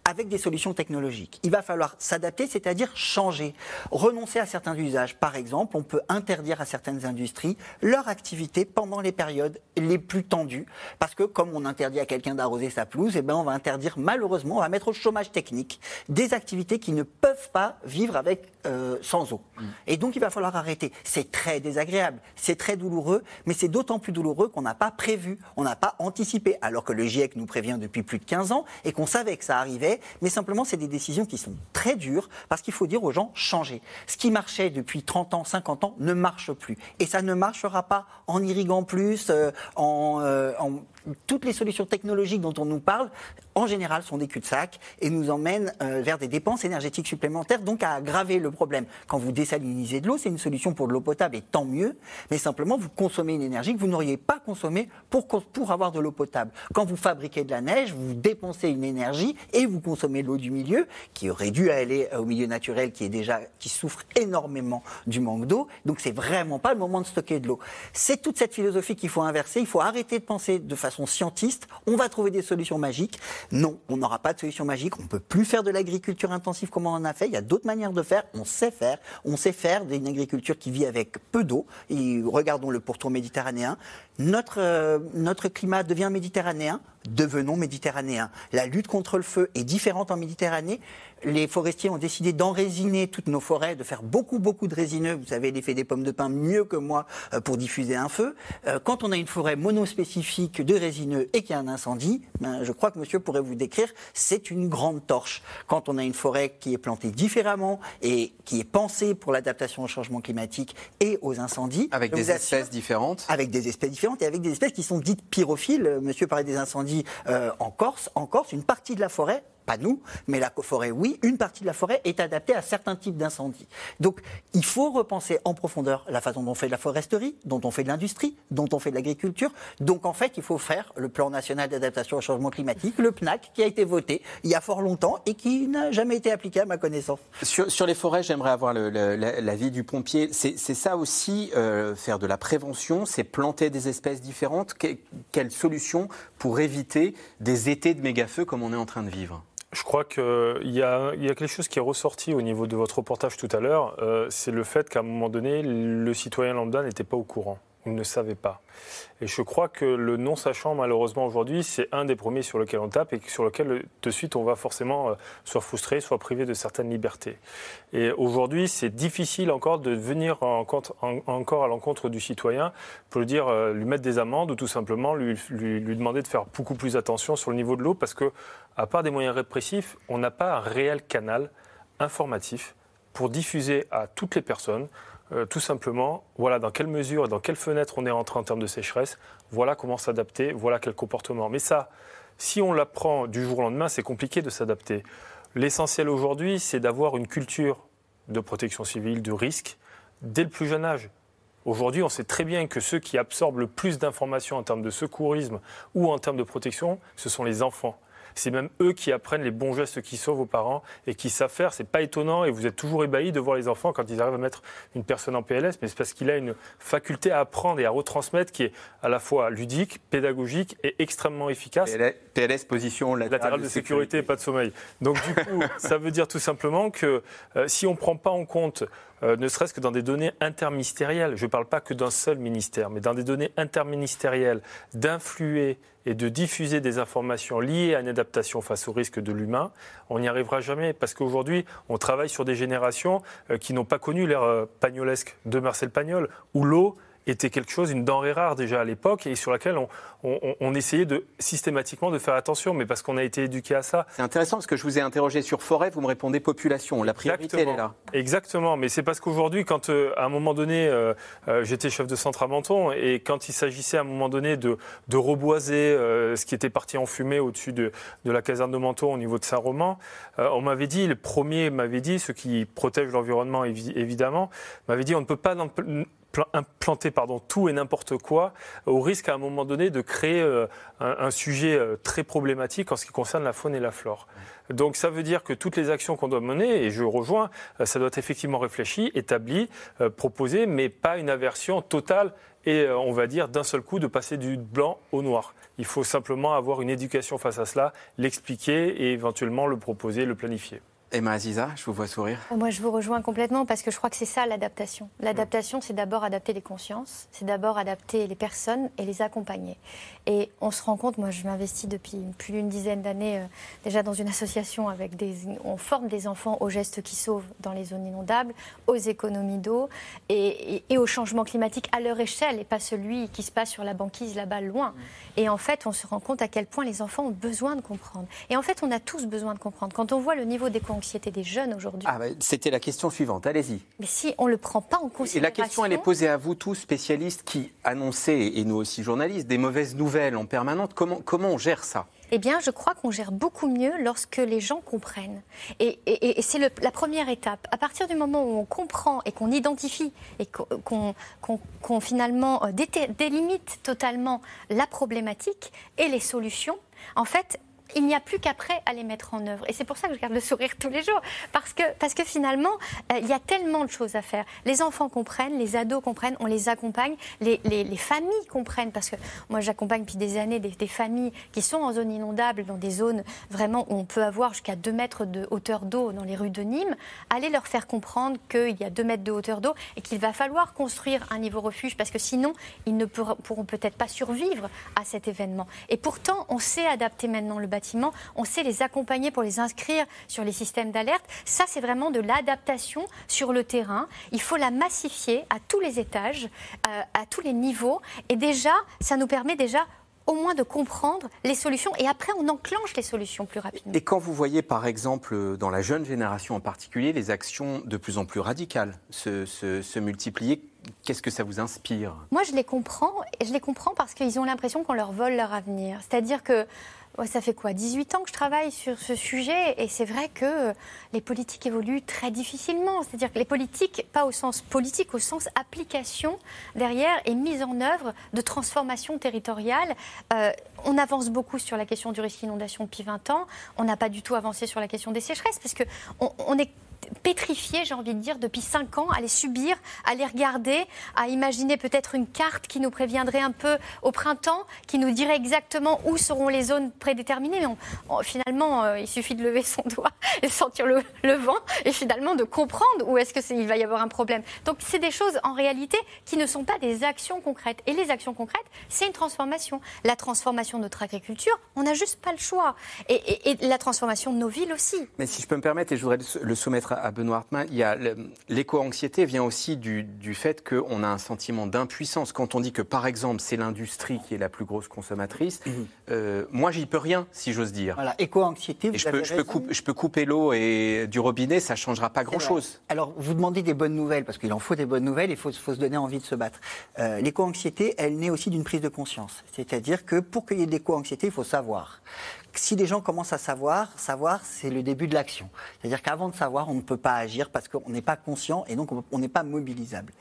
avec des solutions technologiques. Il va falloir s'adapter, c'est-à-dire changer, renoncer à certains usages. Par exemple, on peut interdire à certaines industries leur activité pendant les périodes les plus tendues, parce que comme on interdit à quelqu'un d'arroser sa pelouse, eh ben on va interdire malheureusement, on va mettre au chômage technique des activités qui ne peuvent pas vivre avec euh, sans eau. Mm. Et donc il va falloir arrêter. C'est très désagréable, c'est très douloureux, mais c'est d'autant plus douloureux qu'on n'a pas prévu, on n'a pas anticipé, alors que le GIEC nous prévient depuis plus de 15 ans et qu'on savait que ça arrivait mais simplement c'est des décisions qui sont très dures parce qu'il faut dire aux gens changer. Ce qui marchait depuis 30 ans, 50 ans ne marche plus. Et ça ne marchera pas en irriguant plus, euh, en, euh, en toutes les solutions technologiques dont on nous parle, en général, sont des cul-de-sac et nous emmènent euh, vers des dépenses énergétiques supplémentaires, donc à aggraver le problème. Quand vous désalinisez de l'eau, c'est une solution pour de l'eau potable et tant mieux, mais simplement vous consommez une énergie que vous n'auriez pas consommée pour, pour avoir de l'eau potable. Quand vous fabriquez de la neige, vous dépensez une énergie et vous consommez l'eau du milieu, qui aurait dû aller au milieu naturel qui est déjà, qui souffre énormément du manque d'eau. Donc c'est vraiment pas le moment de stocker de l'eau. C'est toute cette philosophie qu'il faut inverser. Il faut arrêter de penser de façon scientiste, on va trouver des solutions magiques. Non, on n'aura pas de solution magique. On ne peut plus faire de l'agriculture intensive comme on en a fait. Il y a d'autres manières de faire. On sait faire. On sait faire d'une agriculture qui vit avec peu d'eau. Et regardons le pourtour méditerranéen. Notre, euh, notre climat devient méditerranéen. Devenons méditerranéens. La lutte contre le feu est différente en Méditerranée les forestiers ont décidé d'enrésiner toutes nos forêts, de faire beaucoup, beaucoup de résineux. Vous savez l'effet des pommes de pin mieux que moi euh, pour diffuser un feu. Euh, quand on a une forêt monospécifique de résineux et qu'il y a un incendie, ben, je crois que monsieur pourrait vous décrire, c'est une grande torche. Quand on a une forêt qui est plantée différemment et qui est pensée pour l'adaptation au changement climatique et aux incendies. Avec des espèces différentes Avec des espèces différentes et avec des espèces qui sont dites pyrophiles. Monsieur parlait des incendies euh, en Corse. En Corse, une partie de la forêt pas nous, mais la forêt, oui, une partie de la forêt est adaptée à certains types d'incendies. Donc, il faut repenser en profondeur la façon dont on fait de la foresterie, dont on fait de l'industrie, dont on fait de l'agriculture. Donc, en fait, il faut faire le plan national d'adaptation au changement climatique, le PNAC, qui a été voté il y a fort longtemps et qui n'a jamais été appliqué à ma connaissance. Sur, les forêts, j'aimerais avoir l'avis du pompier. C'est ça aussi, euh, faire de la prévention, c'est planter des espèces différentes. quelle solution pour éviter des étés de méga-feux comme on est en train de vivre? Je crois qu'il y, a, quelque chose qui est ressorti au niveau de votre reportage tout à l'heure, euh, c'est le fait qu'à un moment donné, le citoyen lambda n'était pas au courant ne savait pas. Et je crois que le non-sachant, malheureusement, aujourd'hui, c'est un des premiers sur lequel on tape et sur lequel, de suite, on va forcément euh, soit frustré, soit privé de certaines libertés. Et aujourd'hui, c'est difficile encore de venir encore à l'encontre du citoyen pour lui dire, euh, lui mettre des amendes ou tout simplement lui, lui, demander de faire beaucoup plus attention sur le niveau de l'eau parce que, à part des moyens répressifs, on n'a pas un réel canal informatif pour diffuser à toutes les personnes euh, tout simplement, voilà dans quelle mesure et dans quelle fenêtre on est rentré en termes de sécheresse, voilà comment s'adapter, voilà quel comportement. Mais ça, si on l'apprend du jour au lendemain, c'est compliqué de s'adapter. L'essentiel aujourd'hui, c'est d'avoir une culture de protection civile, de risque, dès le plus jeune âge. Aujourd'hui, on sait très bien que ceux qui absorbent le plus d'informations en termes de secourisme ou en termes de protection, ce sont les enfants c'est même eux qui apprennent les bons gestes qui sauvent aux parents et qui savent faire. C'est pas étonnant et vous êtes toujours ébahis de voir les enfants quand ils arrivent à mettre une personne en PLS, mais c'est parce qu'il a une faculté à apprendre et à retransmettre qui est à la fois ludique, pédagogique et extrêmement efficace. PLS, position latérale, de, sécurité, et pas de sommeil. Donc du coup, ça veut dire tout simplement que euh, si on ne prend pas en compte euh, ne serait-ce que dans des données interministérielles, je ne parle pas que d'un seul ministère, mais dans des données interministérielles, d'influer et de diffuser des informations liées à une adaptation face au risque de l'humain, on n'y arrivera jamais. Parce qu'aujourd'hui, on travaille sur des générations euh, qui n'ont pas connu l'ère euh, pagnolesque de Marcel Pagnol, où l'eau était quelque chose, une denrée rare déjà à l'époque, et sur laquelle on, essayait de, systématiquement de faire attention, mais parce qu'on a été éduqué à ça. C'est intéressant parce que je vous ai interrogé sur forêt, vous me répondez population. La priorité, elle est là. Exactement, mais c'est parce qu'aujourd'hui, quand euh, à un moment donné, euh, euh, j'étais chef de centre à Menton, et quand il s'agissait à un moment donné de, de reboiser ce qui était parti en fumée au-dessus de, de, la caserne de Menton au niveau de Saint-Romain, on m'avait dit, le premier m'avait dit, ceux qui protègent l'environnement évidemment, m'avait dit on ne peut pas implanter pardon, tout et n'importe quoi, au risque à un moment donné de créer euh, un, sujet euh, très problématique en ce qui concerne la faune et la flore. Donc ça veut dire que toutes les actions qu'on doit mener, et je rejoins, euh, ça doit être effectivement réfléchi, établi, proposé, mais pas une aversion totale et on va dire d'un seul coup de passer du blanc au noir. Il faut simplement avoir une éducation face à cela, l'expliquer et éventuellement le proposer, le planifier. Emma Aziza, je vous vois sourire. Moi, je vous rejoins complètement parce que je crois que c'est ça l'adaptation. L'adaptation, c'est d'abord adapter les consciences, c'est d'abord adapter les personnes et les accompagner. Et on se rend compte, moi, je m'investis depuis plus d'une dizaine d'années euh, déjà dans une association avec des. On forme des enfants aux gestes qui sauvent dans les zones inondables, aux économies d'eau et, et, au changement climatique à leur échelle et pas celui qui se passe sur la banquise là-bas loin. Et en fait, on se rend compte à quel point les enfants ont besoin de comprendre. Et en fait, on a tous besoin de comprendre. Quand on voit le niveau des anxiété des jeunes aujourd'hui. Ah, bah, C'était la question suivante, allez-y. Mais si on ne le prend pas en considération. Et la question, elle est posée à vous tous, spécialistes qui annoncez, et nous aussi journalistes, des mauvaises nouvelles en permanence. Comment, comment on gère ça? Eh bien, je crois qu'on gère beaucoup mieux lorsque les gens comprennent. Et, et, et c'est la première étape. À partir du moment où on comprend et qu'on identifie et qu'on finalement euh, délimite totalement la problématique et les solutions, en fait, il n'y a plus qu'après à les mettre en œuvre. Et c'est pour ça que je garde le sourire tous les jours. Parce que, parce que finalement, euh, il y a tellement de choses à faire. Les enfants comprennent, les ados comprennent, on les accompagne, les, les, familles comprennent. Parce que moi, j'accompagne depuis des années des, familles qui sont en zone inondable, dans des zones vraiment où on peut avoir jusqu'à 2 mètres de hauteur d'eau dans les rues de Nîmes. Allez leur faire comprendre qu'il y a 2 mètres de hauteur d'eau et qu'il va falloir construire un niveau refuge parce que sinon, ils ne pourront peut-être pas survivre à cet événement. Et pourtant, on sait adapter maintenant le bâtiment on sait les accompagner pour les inscrire sur les systèmes d'alerte. Ça, c'est vraiment de l'adaptation sur le terrain. Il faut la massifier à tous les étages, euh, à tous les niveaux. Et déjà, ça nous permet déjà au moins de comprendre les solutions et après on enclenche les solutions plus rapidement. Et quand vous voyez par exemple dans la jeune génération en particulier les actions de plus en plus radicales se, se multiplier, qu'est-ce que ça vous inspire? Moi je les comprends et je les comprends parce qu'ils ont l'impression qu'on leur vole leur avenir. C'est-à-dire que ça fait quoi 18 ans que je travaille sur ce sujet et c'est vrai que les politiques évoluent très difficilement. C'est-à-dire que les politiques, pas au sens politique, au sens application derrière et mise en œuvre de transformation territoriale. Euh, on avance beaucoup sur la question du risque d'inondation depuis 20 ans. On n'a pas du tout avancé sur la question des sécheresses parce qu'on on est pétrifiés, j'ai envie de dire, depuis cinq ans, à les subir, à les regarder, à imaginer peut-être une carte qui nous préviendrait un peu au printemps, qui nous dirait exactement où seront les zones prédéterminées. Mais finalement, euh, il suffit de lever son doigt et sentir le, vent et finalement de comprendre où est-ce qu'il va y avoir un problème. Donc c'est des choses en réalité qui ne sont pas des actions concrètes. Et les actions concrètes, c'est une transformation. La transformation de notre agriculture, on n'a juste pas le choix. Et la transformation de nos villes aussi. Mais si je peux me permettre, et je voudrais le soumettre à Benoît Hartmann, il y a l'éco-anxiété vient aussi du, du fait qu'on a un sentiment d'impuissance. Quand on dit que, par exemple, c'est l'industrie qui est la plus grosse consommatrice, mhm. euh, moi, j'y peux rien, si j'ose dire. Voilà, éco-anxiété, je, peux, je, peux je peux couper l'eau et du robinet, ça ne changera pas grand-chose. Alors, vous demandez des bonnes nouvelles, parce qu'il en faut des bonnes nouvelles, il faut, faut se donner envie de se battre. Euh, l'éco-anxiété, elle naît aussi d'une prise de conscience. C'est-à-dire que pour qu'il y ait de l'éco-anxiété, il faut savoir si les gens commencent à savoir, savoir, c'est le début de l'action. C'est-à-dire qu'avant de savoir, on ne peut pas agir parce qu'on n'est pas conscient et donc on n'est pas mobilisable.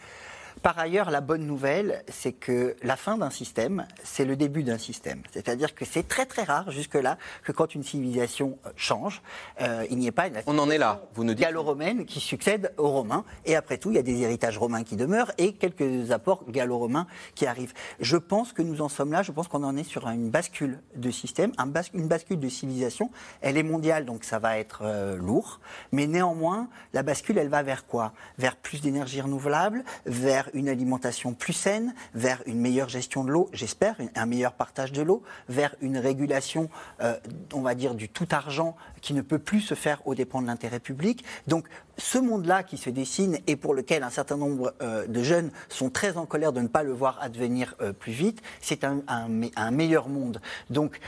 Par ailleurs, la bonne nouvelle, c'est que la fin d'un système, c'est le début d'un système. C'est-à-dire que c'est très très rare jusque-là que quand une civilisation euh, change, euh, il n'y ait pas une On en est là, vous nous dites. gallo-romaine qui succède aux Romains. Et après tout, il y a des héritages romains qui demeurent et quelques apports gallo-romains qui arrivent. Je pense que nous en sommes là, je pense qu'on en est sur une bascule de système, une bascule de civilisation. Elle est mondiale, donc ça va être euh, lourd. Mais néanmoins, la bascule, elle va vers quoi? Vers plus d'énergie renouvelable, vers une alimentation plus saine, vers une meilleure gestion de l'eau, j'espère, un meilleur partage de l'eau, vers une régulation, euh, on va dire, du tout argent qui ne peut plus se faire au dépens de l'intérêt public. Ce monde-là qui se dessine et pour lequel un certain nombre euh, de jeunes sont très en colère de ne pas le voir advenir euh, plus vite, c'est un, un, meilleur monde. Donc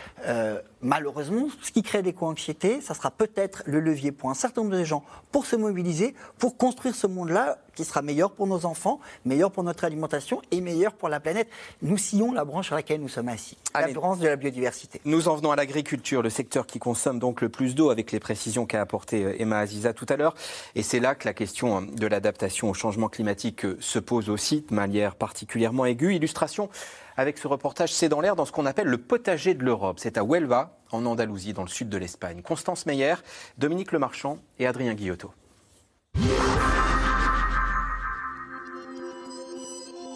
malheureusement, ce qui crée des co-anxiétés, ça sera peut-être le levier pour un certain nombre de gens pour se mobiliser, pour construire ce monde-là qui sera meilleur pour nos enfants, meilleur pour notre alimentation et meilleur pour la planète. Nous sillons la branche sur laquelle nous sommes assis, la branche de la biodiversité. Nous en venons à l'agriculture, le secteur qui consomme donc le plus d'eau, avec les précisions qu'a apporté euh, Emma Aziza tout à l'heure. Et c'est là que la question hein, de l'adaptation au changement climatique euh, se pose aussi de manière particulièrement aiguë. Illustration avec ce reportage C'est dans l'air dans ce qu'on appelle le potager de l'Europe. C'est à Huelva, en Andalousie, dans le sud de l'Espagne. Constance Meyer, Dominique Lemarchand et Adrien Guillotot.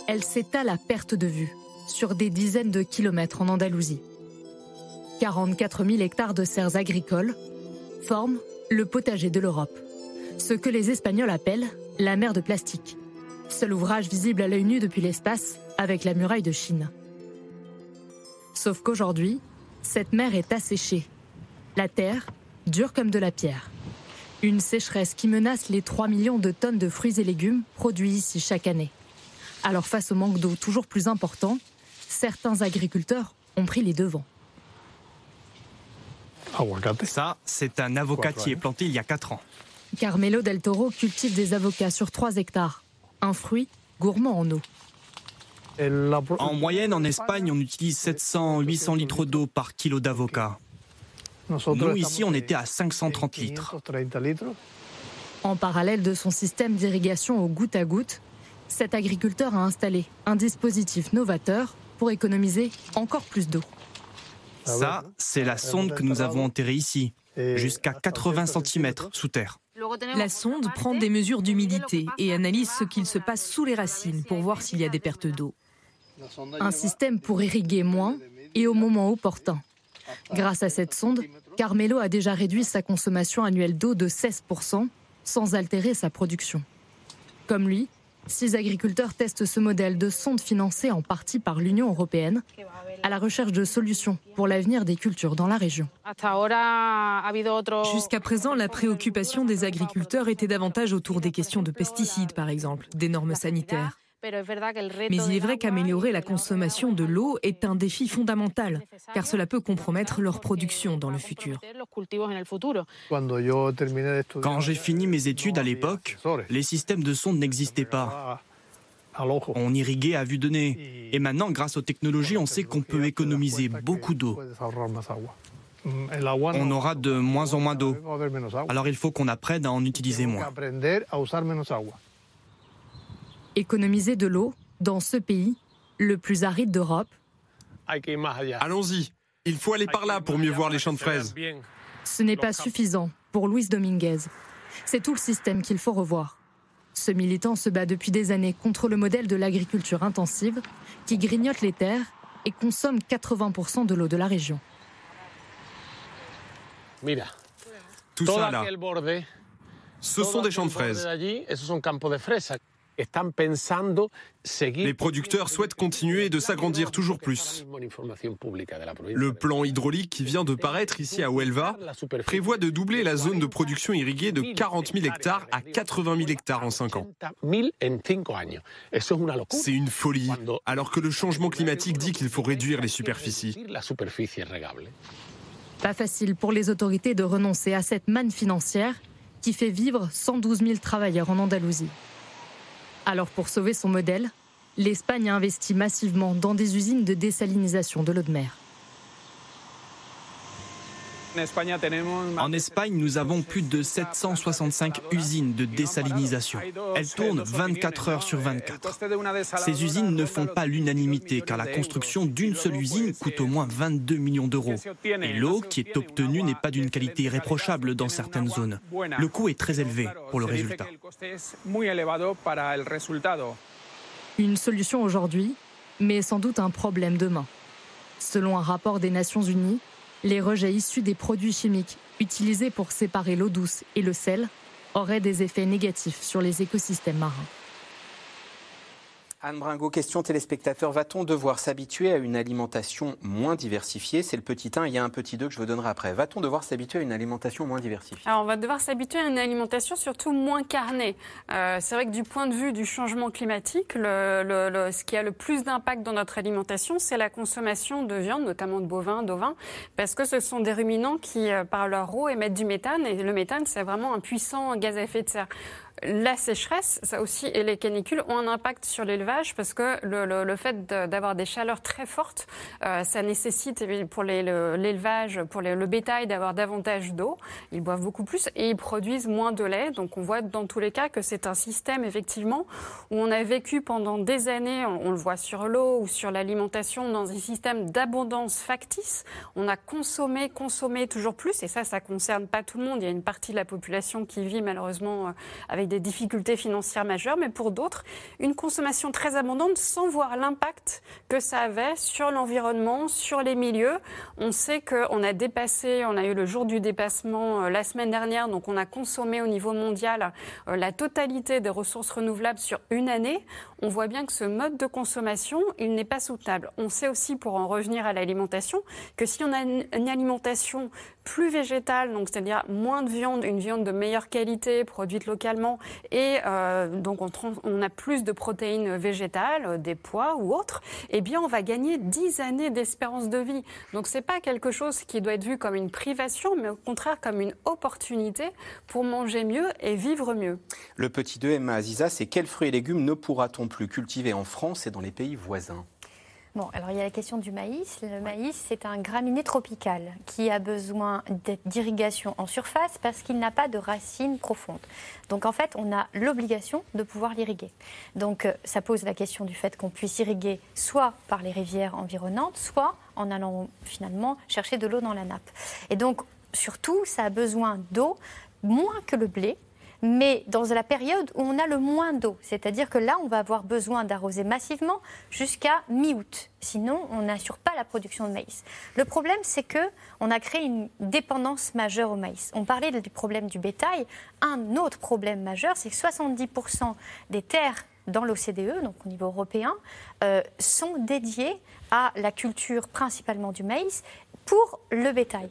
Elle s'étale à perte de vue, sur des dizaines de kilomètres en Andalousie. 44 000 hectares de serres agricoles forment le potager de l'Europe, ce que les Espagnols appellent la mer de plastique. Seul ouvrage visible à l'œil nu depuis l'espace avec la muraille de Chine. Sauf qu'aujourd'hui, cette mer est asséchée. La terre, dure comme de la pierre. Une sécheresse qui menace les 3 millions de tonnes de fruits et légumes produits ici chaque année. Alors face au manque d'eau toujours plus important, certains agriculteurs ont pris les devants. Ça, c'est un avocat qui est planté il y a 4 ans. Carmelo del Toro cultive des avocats sur 3 hectares. Un fruit gourmand en eau. En moyenne, en Espagne, on utilise 700-800 litres d'eau par kilo d'avocat. Nous, ici, on était à 530 litres. En parallèle de son système d'irrigation au goutte à goutte, cet agriculteur a installé un dispositif novateur pour économiser encore plus d'eau. Ça, c'est la sonde que nous avons enterrée ici, jusqu'à 80 cm sous terre. La sonde prend des mesures d'humidité et analyse ce qu'il se passe sous les racines pour voir s'il y a des pertes d'eau. Un système pour irriguer moins et au moment opportun. Grâce à cette sonde, Carmelo a déjà réduit sa consommation annuelle d'eau de 16% sans altérer sa production. Comme lui, Six agriculteurs testent ce modèle de sonde financé en partie par l'Union européenne à la recherche de solutions pour l'avenir des cultures dans la région. Jusqu'à présent, la préoccupation des agriculteurs était davantage autour des questions de pesticides, par exemple, des normes sanitaires. Mais il est vrai qu'améliorer la consommation de l'eau est un défi fondamental, car cela peut compromettre leur production dans le futur. Quand j'ai fini mes études à l'époque, les systèmes de sonde n'existaient pas. On irriguait à vue de nez. Et maintenant, grâce aux technologies, on sait qu'on peut économiser beaucoup d'eau. on aura de moins en moins d'eau. Alors il faut qu'on apprenne à en utiliser moins. Économiser de l'eau dans ce pays, le plus aride d'Europe. Allons-y, il faut aller par là pour mieux voir les champs de fraises. Ce n'est pas suffisant pour Luis Dominguez. C'est tout le système qu'il faut revoir. Ce militant se bat depuis des années contre le modèle de l'agriculture intensive qui grignote les terres et consomme 80% de l'eau de la région. Tout ça là, ce sont des champs de fraises. Les producteurs souhaitent continuer de s'agrandir toujours plus. Le plan hydraulique qui vient de paraître ici à Huelva prévoit de doubler la zone de production irriguée de 40 000 hectares à 80 000 hectares en 5 ans. C'est une folie, alors que le changement climatique dit qu'il faut réduire les superficies. Pas facile pour les autorités de renoncer à cette manne financière qui fait vivre 112 000 travailleurs en Andalousie. Alors pour sauver son modèle, l'Espagne a investi massivement dans des usines de désalinisation de l'eau de mer. En Espagne, nous avons plus de 765 usines de désalinisation. Elles tournent 24 heures sur 24. Ces usines ne font pas l'unanimité car la construction d'une seule usine coûte au moins 22 millions d'euros. Et l'eau qui est obtenue n'est pas d'une qualité irréprochable dans certaines zones. Le coût est très élevé pour le résultat. Une solution aujourd'hui, mais sans doute un problème demain. Selon un rapport des Nations Unies, les rejets issus des produits chimiques utilisés pour séparer l'eau douce et le sel auraient des effets négatifs sur les écosystèmes marins. Anne Bringo, question téléspectateur. Va-t-on devoir s'habituer à une alimentation moins diversifiée? C'est le petit 1, il y a un petit 2 que je vous donnerai après. Va-t-on devoir s'habituer à une alimentation moins diversifiée? Alors, on va devoir s'habituer à une alimentation surtout moins carnée. Euh, c'est vrai que du point de vue du changement climatique, ce qui a le plus d'impact dans notre alimentation, c'est la consommation de viande, notamment de bovins, d'ovins, parce que ce sont des ruminants qui, euh, par leur eau, émettent du méthane. Et le méthane, c'est vraiment un puissant gaz à effet de serre la sécheresse, ça aussi, et les canicules ont un impact sur l'élevage parce que le, fait d'avoir des chaleurs très fortes, euh, ça nécessite pour l'élevage, pour le bétail, d'avoir davantage d'eau. Ils boivent beaucoup plus et ils produisent moins de lait. Donc on voit dans tous les cas que c'est un système, effectivement, où on a vécu pendant des années, on, le voit sur l'eau ou sur l'alimentation, dans un système d'abondance factice. On a consommé, consommé toujours plus, et ça, ça concerne pas tout le monde. Il y a une partie de la population qui vit malheureusement euh, avec des difficultés financières majeures, mais pour d'autres, une consommation très abondante sans voir l'impact que ça avait sur l'environnement, sur les milieux. On sait qu'on a dépassé, on a eu le jour du dépassement euh, la semaine dernière, donc on a consommé au niveau mondial euh, la totalité des ressources renouvelables sur une année. On voit bien que ce mode de consommation, il n'est pas soutenable. On sait aussi, pour en revenir à l'alimentation, que si on a une alimentation plus végétale, donc c'est-à-dire moins de viande, une viande de meilleure qualité, produite localement, et euh, donc on, a plus de protéines végétales, euh, des pois ou autres, eh bien on va gagner 10 années d'espérance de vie. Donc c'est pas quelque chose qui doit être vu comme une privation, mais au contraire comme une opportunité pour manger mieux et vivre mieux. Le petit 2, Emma Aziza, c'est quels fruits et légumes ne pourra-t-on plus cultiver en France et dans les pays voisins? Bon, alors il y a la question du maïs. Le maïs, c'est un graminé tropical qui a besoin d'irrigation en surface parce qu'il n'a pas de racines profondes. Donc en fait, on a l'obligation de pouvoir l'irriguer. Donc euh, ça pose la question du fait qu'on puisse irriguer soit par les rivières environnantes, soit en allant finalement chercher de l'eau dans la nappe. Et donc surtout, ça a besoin d'eau moins que le blé, mais dans la période où on a le moins d'eau. C'est-à-dire que là, on va avoir besoin d'arroser massivement jusqu'à mi-août. Sinon, on n'assure pas la production de maïs. Le problème, c'est que on a créé une dépendance majeure au maïs. On parlait du problème du bétail. Un autre problème majeur, c'est que 70% des terres dans l'OCDE, donc au niveau européen, euh, sont dédiées à la culture principalement du maïs pour le bétail.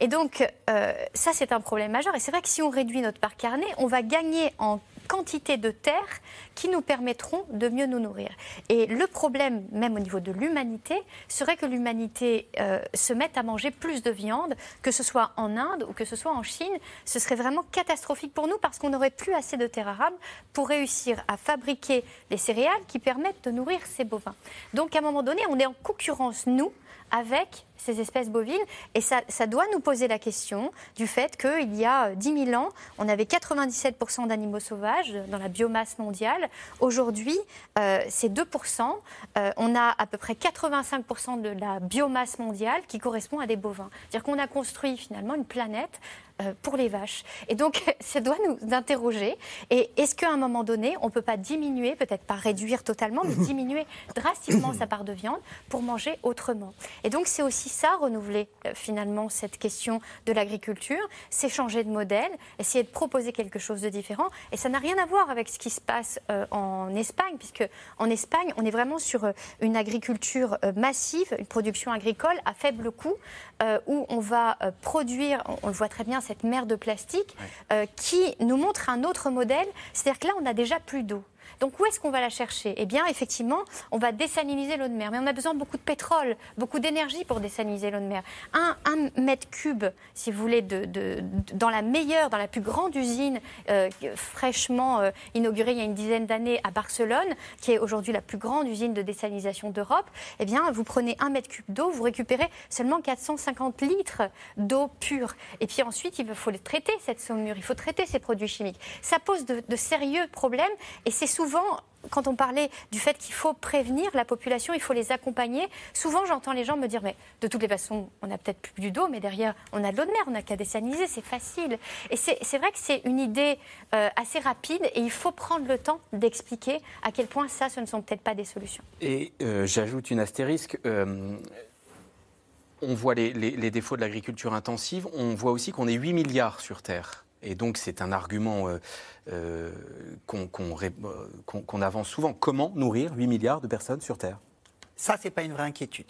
Et donc, euh, ça, c'est un problème majeur. Et c'est vrai que si on réduit notre parc carné, on va gagner en quantité de terres qui nous permettront de mieux nous nourrir. Et le problème, même au niveau de l'humanité, serait que l'humanité euh, se mette à manger plus de viande, que ce soit en Inde ou que ce soit en Chine. Ce serait vraiment catastrophique pour nous parce qu'on n'aurait plus assez de terres arables pour réussir à fabriquer les céréales qui permettent de nourrir ces bovins. Donc à un moment donné, on est en concurrence, nous, avec ces espèces bovines. Et ça, ça, doit nous poser la question du fait qu'il y a 10 000 ans, on avait 97% d'animaux sauvages dans la biomasse mondiale. Aujourd'hui, euh, c'est 2%. Euh, on a à peu près 85% de la biomasse mondiale qui correspond à des bovins. C'est-à-dire qu'on a construit finalement une planète euh, pour les vaches. Et donc, ça doit nous interroger. Et est-ce qu'à un moment donné, on ne peut pas diminuer, peut-être pas réduire totalement, mais diminuer drastiquement sa part de viande pour manger autrement? Et donc, c'est aussi ça, renouveler euh, finalement cette question de l'agriculture, c'est changer de modèle, essayer de proposer quelque chose de différent. Et ça n'a rien à voir avec ce qui se passe euh, en Espagne, puisque en Espagne, on est vraiment sur une agriculture massive, une production agricole à faible coût, où on va produire, on le voit très bien, cette mer de plastique, euh, qui nous montre un autre modèle. C'est-à-dire que là, on n'a déjà plus d'eau. Donc où est-ce qu'on va la chercher? Eh bien, effectivement, on va désaliniser l'eau de mer. Mais on a besoin beaucoup de pétrole, beaucoup d'énergie pour désaliniser l'eau de mer. Un, mètre cube, si vous voulez, de, dans la meilleure, dans la plus grande usine euh, fraîchement euh, inaugurée il y a une dizaine d'années à Barcelone, qui est aujourd'hui la plus grande usine de désalinisation d'Europe, eh bien, vous prenez un mètre cube d'eau, vous récupérez seulement 450 litres d'eau pure. Et puis ensuite, il faut les traiter, cette saumure, il faut traiter ces produits chimiques. Ça pose de, de sérieux problèmes et c'est souvent souvent, quand on parlait du fait qu'il faut prévenir la population, il faut les accompagner, souvent j'entends les gens me dire mais de toutes les façons, on n'a peut-être plus d'eau, mais derrière, on a de l'eau de mer, on n'a qu'à désaliniser, c'est facile. Et c'est vrai que c'est une idée euh, assez rapide et il faut prendre le temps d'expliquer à quel point ça, ce ne sont peut-être pas des solutions. Et euh, j'ajoute une astérisque. Euh, on voit les, les défauts de l'agriculture intensive, on voit aussi qu'on est 8 milliards sur Terre. Et donc c'est un argument euh, euh, qu'on avance souvent. Comment nourrir 8 milliards de personnes sur Terre? Ça, ce n'est pas une vraie inquiétude.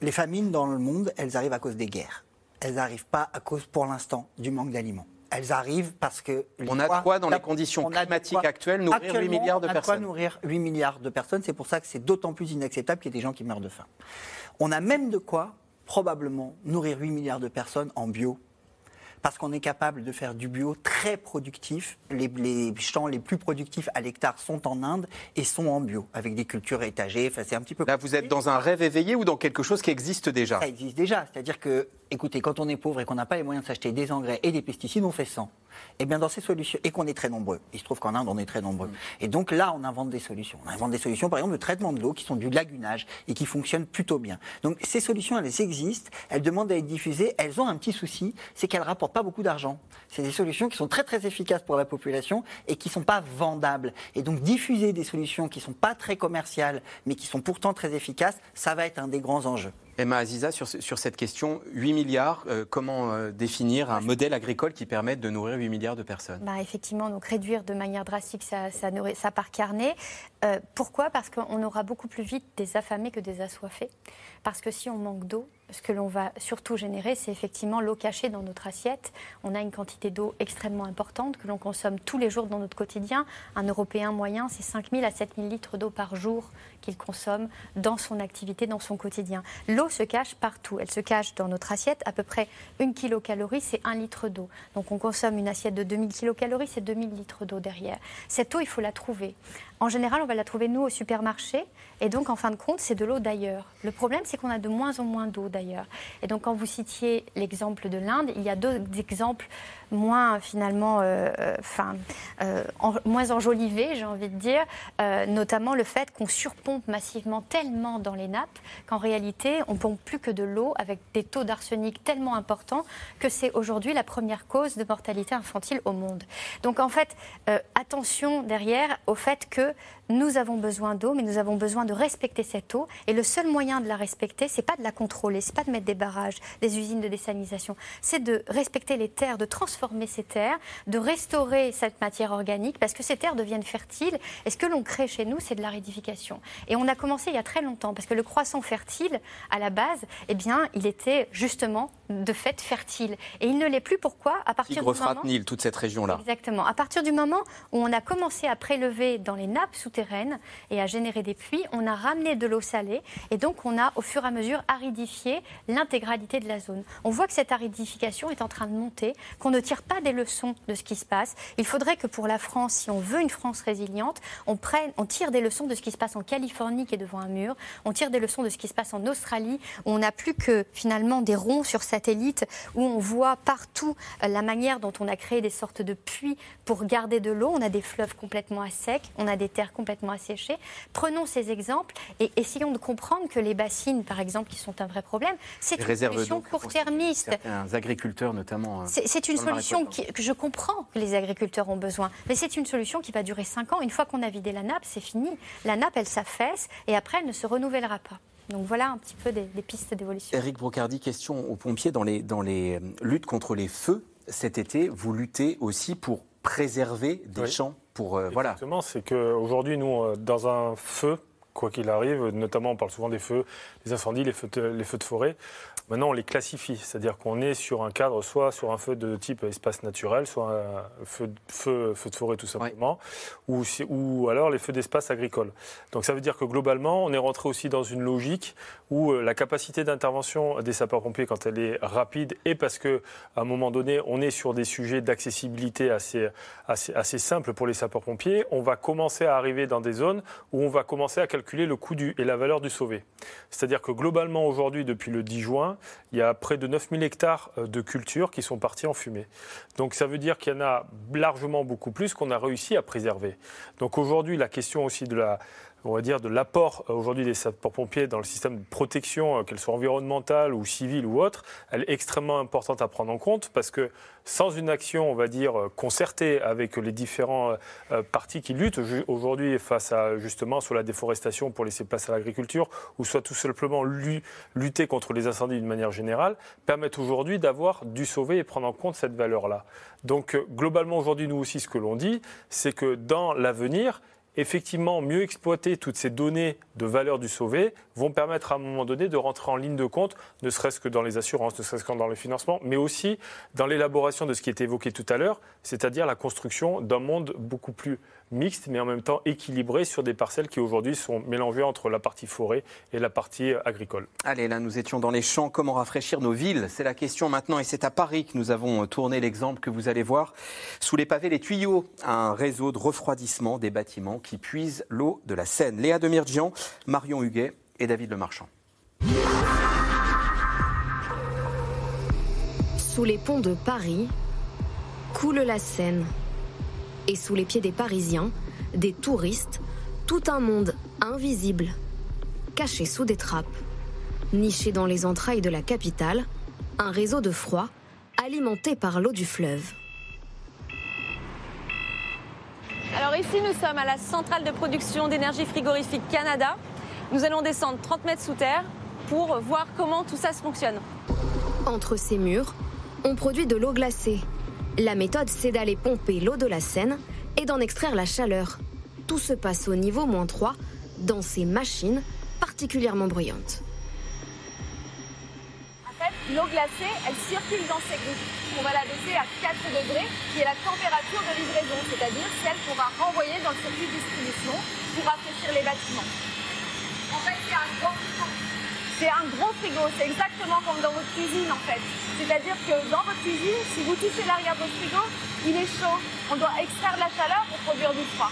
Les famines dans le monde, elles arrivent à cause des guerres. Elles n'arrivent pas à cause, pour l'instant, du manque d'aliments. Elles arrivent parce que... On a quoi dans les conditions climatiques actuelles? Nourrir 8 milliards de personnes On a quoi nourrir 8 milliards de personnes. C'est pour ça que c'est d'autant plus inacceptable qu'il y ait des gens qui meurent de faim. On a même de quoi, probablement, nourrir 8 milliards de personnes en bio parce qu'on est capable de faire du bio très productif. Les, champs les plus productifs à l'hectare sont en Inde et sont en bio, avec des cultures étagées. Enfin, c'est un petit peu. Là, vous êtes dans un rêve éveillé ou dans quelque chose qui existe déjà? Ça existe déjà. C'est-à-dire que, écoutez, quand on est pauvre et qu'on n'a pas les moyens de s'acheter des engrais et des pesticides, on fait 100. Et eh bien, dans ces solutions, et qu'on est très nombreux, il se trouve qu'en Inde, on est très nombreux. Mm. Et donc là, on invente des solutions. On invente des solutions, par exemple, de traitement de l'eau qui sont du lagunage et qui fonctionnent plutôt bien. Donc ces solutions, elles existent, elles demandent à être diffusées, elles ont un petit souci, c'est qu'elles rapportent pas beaucoup d'argent. C'est des solutions qui sont très très efficaces pour la population et qui ne sont pas vendables. Et donc diffuser des solutions qui ne sont pas très commerciales mais qui sont pourtant très efficaces, ça va être un des grands enjeux. Emma Aziza, sur, cette question, 8 milliards, euh, comment euh, définir un modèle agricole qui permette de nourrir 8 milliards de personnes? Bah, Effectivement, donc réduire de manière drastique sa, sa, part carnée. Euh, pourquoi? Parce qu'on aura beaucoup plus vite des affamés que des assoiffés. Parce que si on manque d'eau, ce que l'on va surtout générer, c'est effectivement l'eau cachée dans notre assiette. On a une quantité d'eau extrêmement importante que l'on consomme tous les jours dans notre quotidien. Un Européen moyen, c'est 5 000 à 7 000 litres d'eau par jour qu'il consomme dans son activité, dans son quotidien. L'eau se cache partout. Elle se cache dans notre assiette. À peu près 1 kilocalorie, c'est 1 litre d'eau. Donc on consomme une assiette de 2000 kilocalories, c'est 2000 litres d'eau derrière. Cette eau, il faut la trouver. En général, on va la trouver nous au supermarché. Et donc, en fin de compte, c'est de l'eau d'ailleurs. Le problème, c'est qu'on a de moins en moins d'eau d'ailleurs. Et donc, quand vous citiez l'exemple de l'Inde, il y a deux exemples moins finalement, euh, euh, enfin, euh, moins enjolivés, j'ai envie de dire, notamment le fait qu'on surpompe massivement tellement dans les nappes qu'en réalité, on pompe plus que de l'eau avec des taux d'arsenic tellement importants que c'est aujourd'hui la première cause de mortalité infantile au monde. Donc, en fait, attention derrière au fait que nous avons besoin d'eau, mais nous avons besoin de respecter cette eau. Et le seul moyen de la respecter, c'est pas de la contrôler, c'est pas de mettre des barrages, des usines de désalinisation, c'est de respecter les terres, de transformer ces terres, de restaurer cette matière organique, parce que ces terres deviennent fertiles. Et ce que l'on crée chez nous, c'est de la rédification. Et on a commencé il y a très longtemps, parce que le croissant fertile, à la base, eh bien, il était justement de fait fertile. Et il ne l'est plus. Pourquoi? À partir du moment... Nil, toute cette région-là. Exactement. À partir du moment où on a commencé à prélever dans les nappes souterraines et à générer des puits, on a ramené de l'eau salée et donc on a au fur et à mesure aridifié l'intégralité de la zone. On voit que cette aridification est en train de monter, qu'on ne tire pas des leçons de ce qui se passe. Il faudrait que pour la France, si on veut une France résiliente, on, prenne, on tire des leçons de ce qui se passe en Californie qui est devant un mur, on tire des leçons de ce qui se passe en Australie où on n'a plus que finalement des ronds sur satellite, où on voit partout euh, la manière dont on a créé des sortes de puits pour garder de l'eau. On a des fleuves complètement à sec, on a des terres complètement asséchées. Prenons ces exemples et essayons de comprendre que les bassines, par exemple, qui sont un vrai problème, c'est une solution court-termiste. Certains agriculteurs notamment. Euh, c'est une solution que je comprends que les agriculteurs ont besoin, mais c'est une solution qui va durer 5 ans. Une fois qu'on a vidé la nappe, c'est fini. La nappe, elle s'affaisse et après, elle ne se renouvellera pas. Donc voilà un petit peu des, pistes d'évolution. Eric Brocardi, question aux pompiers. Dans les, dans les euh, luttes contre les feux, cet été, vous luttez aussi pour préserver des champs pour, euh, Exactement, c'est qu'aujourd'hui, nous, euh, dans un feu, quoi qu'il arrive, notamment on parle souvent des feux, des incendies, les feux les feux de forêt, Maintenant, on les classifie, c'est-à-dire qu'on est sur un cadre, soit sur un feu de type espace naturel, soit un feu, feu, feu de forêt tout simplement, ou, ou alors les feux d'espace agricole. Donc ça veut dire que globalement, on est rentré aussi dans une logique où euh, la capacité d'intervention des sapeurs-pompiers, quand elle est rapide, et parce qu'à un moment donné, on est sur des sujets d'accessibilité assez, assez, assez simples pour les sapeurs-pompiers, on va commencer à arriver dans des zones où on va commencer à calculer le coût du, et la valeur du sauvé. C'est-à-dire que globalement, aujourd'hui, depuis le 10 juin, il y a près de 9000 hectares euh, de cultures qui sont partis en fumée. Donc ça veut dire qu'il y en a largement beaucoup plus qu'on a réussi à préserver. Donc aujourd'hui, la question aussi de la, on va dire, de l'apport euh, aujourd'hui des sapeurs-pompiers dans le système de protection, euh, qu'elle soit environnementale ou civile ou autre, elle est extrêmement importante à prendre en compte parce que sans une action, on va dire, euh, concertée avec les différents partis qui luttent aujourd'hui face à justement sur la déforestation pour laisser place à l'agriculture ou soit tout simplement lutter contre les incendies d'une manière générale, permettent aujourd'hui d'avoir du sauver et prendre en compte cette valeur-là. Donc globalement aujourd'hui, nous aussi, ce que l'on dit, c'est que dans l'avenir, effectivement, mieux exploiter toutes ces données de valeur du sauvé vont permettre à un moment donné de rentrer en ligne de compte, ne serait-ce que dans les assurances, ne serait-ce que dans le financement, mais aussi dans l'élaboration de ce qui était évoqué tout à l'heure, c'est-à-dire la construction d'un monde beaucoup plus mixte, mais en même temps équilibré sur des parcelles qui aujourd'hui sont mélangées entre la partie forêt et la partie agricole. Allez, là, nous étions dans les champs. Comment rafraîchir nos villes? C'est la question maintenant, et c'est à Paris que nous avons tourné l'exemple que vous allez voir. Sous les pavés, les tuyaux, un réseau de refroidissement des bâtiments qui puise l'eau de la Seine. Léa Demirjian, Marion Huguet et David Lemarchand. Sous les ponts de Paris, coule la Seine. Et sous les pieds des Parisiens, des touristes, tout un monde invisible, caché sous des trappes, niché dans les entrailles de la capitale, un réseau de froid alimenté par l'eau du fleuve. Alors ici, nous sommes à la centrale de production d'énergie frigorifique Canada. Nous allons descendre 30 mètres sous terre pour voir comment tout ça se fonctionne. Entre ces murs, on produit de l'eau glacée. La méthode, c'est d'aller pomper l'eau de la Seine et d'en extraire la chaleur. Tout se passe au niveau moins 3 dans ces machines particulièrement bruyantes. En fait, l'eau glacée, elle circule dans ces groupes on va la baisser à 4 degrés, qui est la température de livraison, c'est-à-dire celle qu'on va renvoyer dans le circuit de distribution pour rafraîchir les bâtiments. En fait, c'est un grand. C'est un gros frigo, c'est exactement comme dans votre cuisine en fait. C'est-à-dire que dans votre cuisine, si vous touchez l'arrière de votre frigo, il est chaud. On doit extraire de la chaleur pour produire du froid.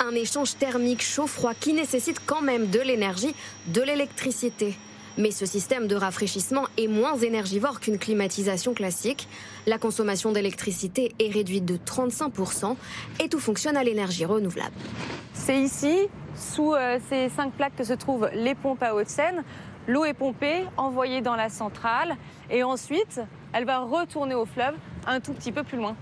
Un échange thermique chaud-froid qui nécessite quand même de l'énergie, de l'électricité. Mais ce système de rafraîchissement est moins énergivore qu'une climatisation classique. La consommation d'électricité est réduite de 35% et tout fonctionne à l'énergie renouvelable. C'est ici, sous euh, ces cinq plaques, que se trouvent les pompes à Haute-Seine. L'eau est pompée, envoyée dans la centrale et ensuite, elle va retourner au fleuve un tout petit peu plus loin.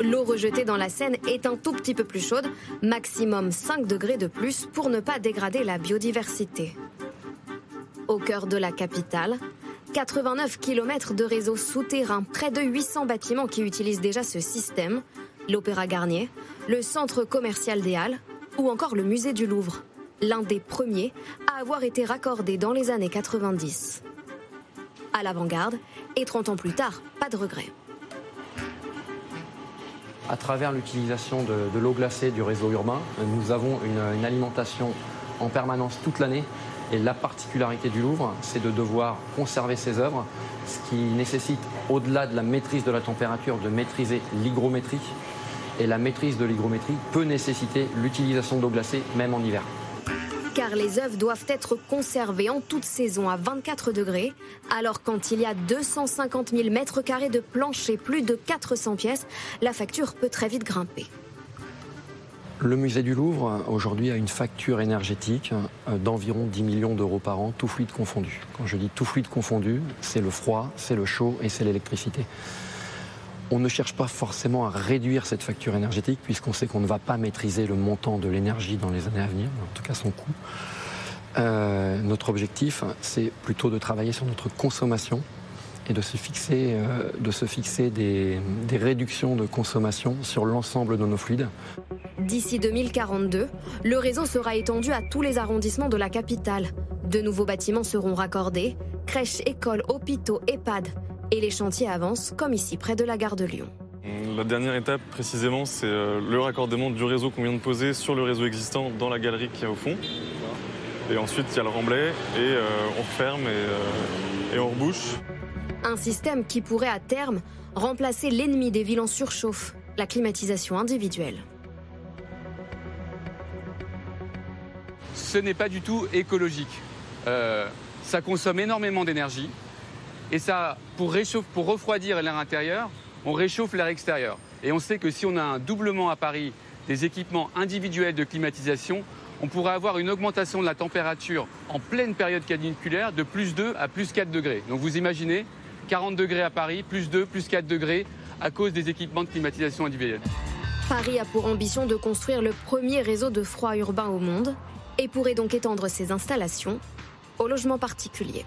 L'eau rejetée dans la Seine est un tout petit peu plus chaude, maximum 5 degrés de plus pour ne pas dégrader la biodiversité. Au cœur de la capitale, 89 km de réseau souterrain, près de 800 bâtiments qui utilisent déjà ce système, l'Opéra Garnier, le centre commercial des Halles ou encore le musée du Louvre, l'un des premiers à avoir été raccordé dans les années 90. À l'avant-garde, et 30 ans plus tard, pas de regret. À travers l'utilisation de, l'eau glacée du réseau urbain, nous avons une alimentation en permanence toute l'année Et la particularité du Louvre, c'est de devoir conserver ses œuvres, ce qui nécessite, au-delà de la maîtrise de la température, de maîtriser l'hygrométrie. Et la maîtrise de l'hygrométrie peut nécessiter l'utilisation d'eau glacée, même en hiver car les œuvres doivent être conservées en toute saison à 24 degrés. Alors quand il y a 250 000 mètres carrés de plancher, plus de 400 pièces, la facture peut très vite grimper. Le musée du Louvre, aujourd'hui, a une facture énergétique euh, d'environ 10 millions d'euros par an, tout fluide confondu. Quand je dis tout fluide confondu, c'est le froid, c'est le chaud et c'est l'électricité. On ne cherche pas forcément à réduire cette facture énergétique puisqu'on sait qu'on ne va pas maîtriser le montant de l'énergie dans les années à venir, en tout cas son coût. Euh, notre objectif, c'est plutôt de travailler sur notre consommation et de se fixer, euh, des réductions de consommation sur l'ensemble de nos fluides. D'ici 2042, le réseau sera étendu à tous les arrondissements de la capitale. De nouveaux bâtiments seront raccordés, crèches, écoles, hôpitaux, EHPAD. Et les chantiers avancent, comme ici près de la gare de Lyon. La dernière étape, précisément, c'est euh, le raccordement du réseau qu'on vient de poser sur le réseau existant dans la galerie qui est au fond. Et ensuite, il y a le remblai et euh, on ferme et, et on rebouche. Un système qui pourrait à terme remplacer l'ennemi des villes en surchauffe, la climatisation individuelle. Ce n'est pas du tout écologique. Euh, ça consomme énormément d'énergie. Et ça, pour, refroidir l'air intérieur, on réchauffe l'air extérieur. Et on sait que si on a un doublement à Paris des équipements individuels de climatisation, on pourrait avoir une augmentation de la température en pleine période caniculaire de plus 2 à plus 4 degrés. Donc vous imaginez, 40 degrés à Paris, plus 2, plus 4 degrés à cause des équipements de climatisation individuels. Paris a pour ambition de construire le premier réseau de froid urbain au monde et pourrait donc étendre ses installations aux logements particuliers.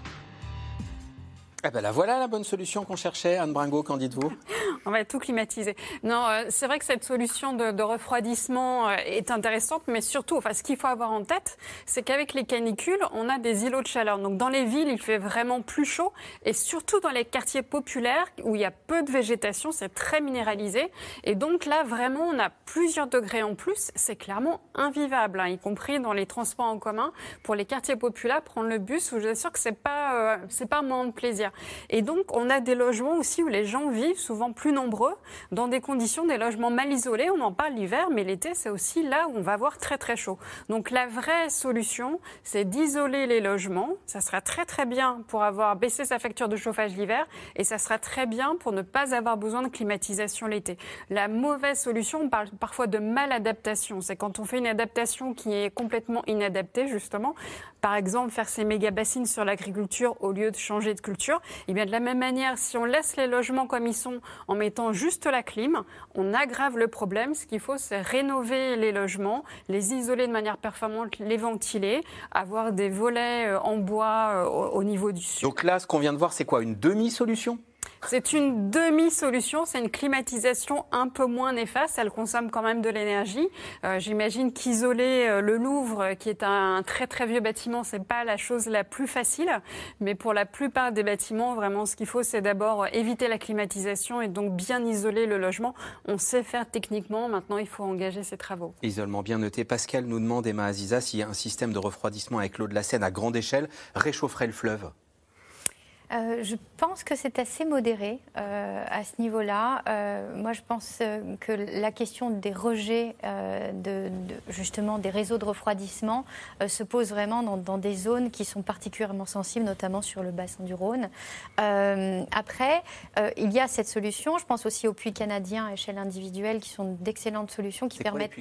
Eh ben la voilà la bonne solution qu'on cherchait, Anne Bringo, qu'en dites-vous? On va tout climatiser. Non, euh, c'est vrai que cette solution de, refroidissement euh, est intéressante, mais surtout, enfin, ce qu'il faut avoir en tête, c'est qu'avec les canicules, on a des îlots de chaleur. Donc dans les villes, il fait vraiment plus chaud, et surtout dans les quartiers populaires où il y a peu de végétation, c'est très minéralisé, et donc là, vraiment, on a plusieurs degrés en plus. C'est clairement invivable, hein, y compris dans les transports en commun. Pour les quartiers populaires, prendre le bus, je vous assure que c'est pas, euh, pas un moment de plaisir. Et donc, on a des logements aussi où les gens vivent souvent plus nombreux, dans des conditions, des logements mal isolés. On en parle l'hiver, mais l'été, c'est aussi là où on va avoir très très chaud. Donc, la vraie solution, c'est d'isoler les logements. Ça sera très très bien pour avoir baissé sa facture de chauffage l'hiver, et ça sera très bien pour ne pas avoir besoin de climatisation l'été. La mauvaise solution, on parle parfois de maladaptation. C'est quand on fait une adaptation qui est complètement inadaptée, justement. Par exemple, faire ces méga bassines sur l'agriculture au lieu de changer de culture. Et bien de la même manière, si on laisse les logements comme ils sont en mettant juste la clim, on aggrave le problème. Ce qu'il faut, c'est rénover les logements, les isoler de manière performante, les ventiler, avoir des volets euh, en bois euh, au niveau du sud. Donc là, ce qu'on vient de voir, c'est quoi? Une demi-solution? C'est une demi-solution, c'est une climatisation un peu moins néfaste, elle consomme quand même de l'énergie. Euh, j'imagine qu'isoler euh, le Louvre, qui est un très très vieux bâtiment, c'est pas la chose la plus facile, mais pour la plupart des bâtiments, vraiment ce qu'il faut, c'est d'abord éviter la climatisation et donc bien isoler le logement. On sait faire techniquement, maintenant il faut engager ces travaux. Isolement bien noté. Pascal nous demande, Emma Aziza, si un système de refroidissement avec l'eau de la Seine à grande échelle réchaufferait le fleuve. Euh, je pense que c'est assez modéré euh, à ce niveau-là. Euh, moi, je pense que la question des rejets, de, justement des réseaux de refroidissement, se pose vraiment dans, des zones qui sont particulièrement sensibles, notamment sur le bassin du Rhône. après, il y a cette solution. Je pense aussi aux puits canadiens à échelle individuelle, qui sont d'excellentes solutions qui permettent.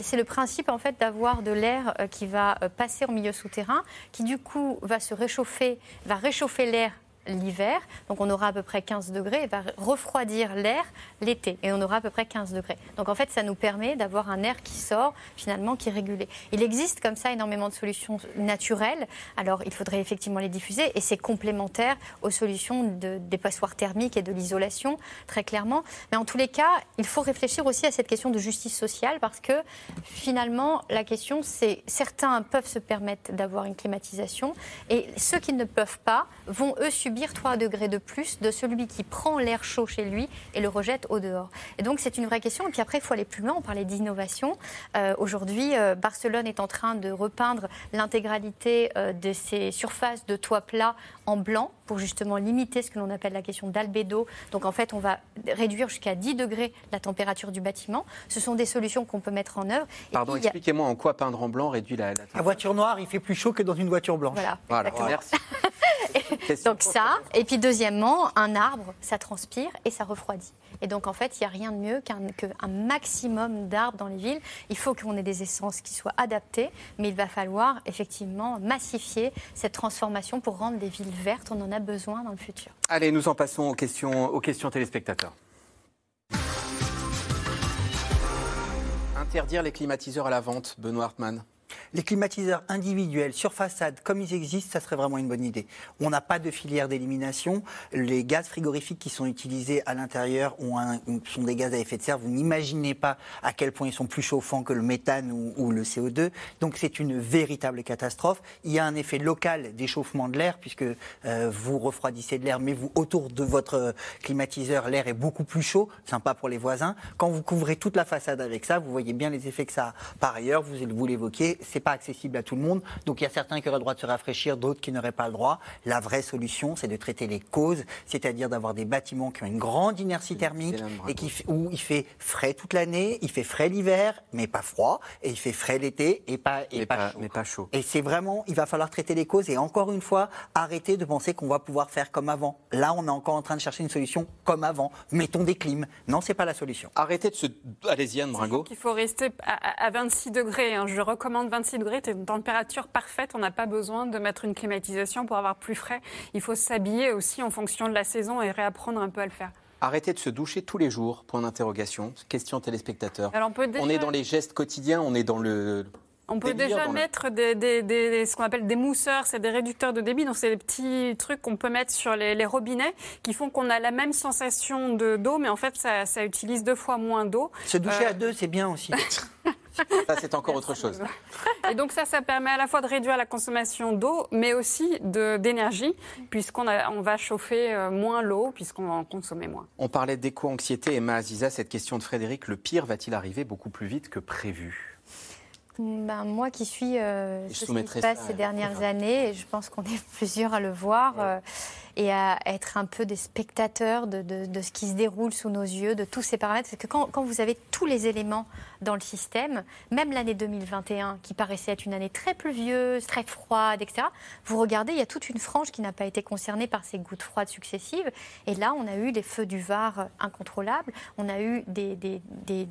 C'est le principe en fait d'avoir de l'air qui va passer au milieu souterrain, qui du coup va se réchauffer, va réchauffer l'air l'hiver, donc on aura à peu près 15 degrés, et va refroidir l'air l'été, et on aura à peu près 15 degrés. Donc en fait, ça nous permet d'avoir un air qui sort, finalement, qui est régulé. Il existe comme ça énormément de solutions naturelles, alors il faudrait effectivement les diffuser, et c'est complémentaire aux solutions de, des passoires thermiques et de l'isolation, très clairement. Mais en tous les cas, il faut réfléchir aussi à cette question de justice sociale, parce que finalement, la question, c'est certains peuvent se permettre d'avoir une climatisation, et ceux qui ne peuvent pas vont, eux, subir subir 3 degrés de plus de celui qui prend l'air chaud chez lui et le rejette au dehors. Et donc c'est une vraie question. Et puis après, il faut aller plus loin. On parlait d'innovation. Euh, aujourd'hui, euh, Barcelone est en train de repeindre l'intégralité euh, de ses surfaces de toit plat en blanc pour justement limiter ce que l'on appelle la question d'albédo. Donc en fait, on va réduire jusqu'à 10 degrés la température du bâtiment. Ce sont des solutions qu'on peut mettre en œuvre. Pardon, a- expliquez-moi en quoi peindre en blanc réduit la, la La voiture noire, il fait plus chaud que dans une voiture blanche. Voilà. Voilà, merci. Donc ça, et puis deuxièmement, un arbre, ça transpire et ça refroidit. Et donc en fait, il n'y a rien de mieux qu'un maximum d'arbres dans les villes. Il faut qu'on ait des essences qui soient adaptées, mais il va falloir effectivement massifier cette transformation pour rendre les villes vertes. On en a besoin dans le futur. Allez, nous en passons aux questions, aux questions téléspectateurs. Interdire les climatiseurs à la vente, Benoît Hartmann. Les climatiseurs individuels sur façade, comme ils existent, ça serait vraiment une bonne idée. On n'a pas de filière d'élimination. Les gaz frigorifiques qui sont utilisés à l'intérieur sont des gaz à effet de serre. Vous n'imaginez pas à quel point ils sont plus chauffants que le méthane ou, le CO2. Donc c'est une véritable catastrophe. Il y a un effet local d'échauffement de l'air puisque euh, vous refroidissez de l'air, mais vous autour de votre euh, climatiseur, l'air est beaucoup plus chaud. Sympa pour les voisins. Quand vous couvrez toute la façade avec ça, vous voyez bien les effets que ça a. Par ailleurs, vous, vous l'évoquez, c'est pas accessible à tout le monde. Donc il y a certains qui auraient le droit de se rafraîchir, d'autres qui n'auraient pas le droit. La vraie solution, c'est de traiter les causes, c'est-à-dire d'avoir des bâtiments qui ont une grande inertie thermique et qui, où il fait frais toute l'année, il fait frais l'hiver, mais pas froid, et il fait frais l'été et pas, et Mais pas pas, chaud. mais pas chaud. Et c'est vraiment, il va falloir traiter les causes et encore une fois, arrêter de penser qu'on va pouvoir faire comme avant. Là, on est encore en train de chercher une solution comme avant. Mettons des clims. Non, c'est pas la solution. Arrêtez de se. Allez-y, Anne Bringo. Il faut rester à, à 26 degrés. hein. Je recommande 26 degrés. C'est une température parfaite. On n'a pas besoin de mettre une climatisation pour avoir plus frais. Il faut s'habiller aussi en fonction de la saison et réapprendre un peu à le faire. Arrêtez de se doucher tous les jours, point d'interrogation. Question téléspectateur. Alors, on peut déjà- On est dans les gestes quotidiens, on est dans le. On peut déjà mettre des, des- des- ce qu'on appelle des mousseurs, c'est des réducteurs de débit. Donc, c'est des petits trucs qu'on peut mettre sur les, les robinets qui font qu'on a la même sensation de- d'eau, mais en fait, ça, ça utilise deux fois moins d'eau. Se doucher Euh, à deux, c'est bien aussi. Ça, c'est encore autre chose. Et donc ça, ça permet à la fois de réduire la consommation d'eau, mais aussi de- d'énergie, puisqu'on a- on va chauffer euh, moins l'eau, puisqu'on va en consommer moins. On parlait d'éco-anxiété. Emma Aziza, cette question de Frédéric, le pire va-t-il arriver beaucoup plus vite que prévu? Ben, moi qui suis euh, je ce qui se passe ces dernières années, et je pense qu'on est plusieurs à le voir, euh, et à être un peu des spectateurs de, ce qui se déroule sous nos yeux, de tous ces paramètres. Parce que quand, vous avez tous les éléments dans le système, même l'année 2021, qui paraissait être une année très pluvieuse, très froide, etc., vous regardez, il y a toute une frange qui n'a pas été concernée par ces gouttes froides successives. Et là, on a eu des feux du Var incontrôlables, on a eu des,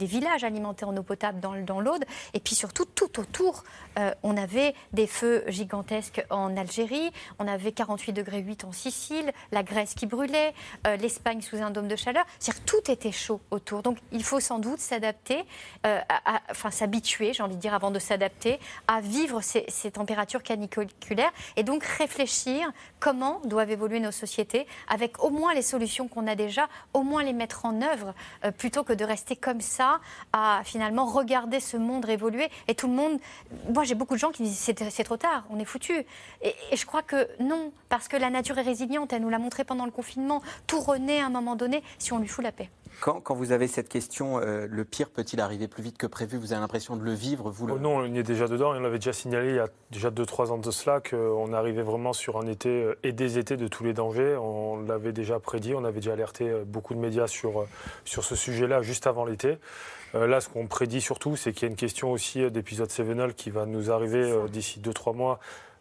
villages alimentés en eau potable dans, le- dans l'Aude, et puis surtout, tout autour, euh, on avait des feux gigantesques en Algérie, on avait 48 degrés 8 en Sicile, la Grèce qui brûlait, euh, l'Espagne sous un dôme de chaleur. C'est-à-dire tout était chaud autour. Donc il faut sans doute s'adapter, euh, enfin s'habituer, j'ai envie de dire, avant de s'adapter, à vivre ces, températures caniculaires et donc réfléchir comment doivent évoluer nos sociétés avec au moins les solutions qu'on a déjà, au moins les mettre en œuvre, euh, plutôt que de rester comme ça à finalement regarder ce monde évoluer. Et tout le monde, moi j'ai beaucoup de gens qui me disent c'est trop tard, on est foutu. Et je crois que non, parce que la nature est résiliente, elle nous l'a montré pendant le confinement. Tout renaît à un moment donné si on lui fout la paix. quand, quand vous avez cette question, euh, le pire peut-il arriver plus vite que prévu? Vous avez l'impression de le vivre vous le... Oh non, on y est déjà dedans. Et on l'avait déjà signalé il y a déjà 2-3 ans de cela qu'on arrivait vraiment sur un été euh, et des étés de tous les dangers. On l'avait déjà prédit, on avait déjà alerté euh, beaucoup de médias sur, sur ce sujet-là juste avant l'été. Euh, Là, ce qu'on prédit surtout, c'est qu'il y a une question aussi d'épisode Sevenol qui va nous arriver euh, d'ici 2-3 mois.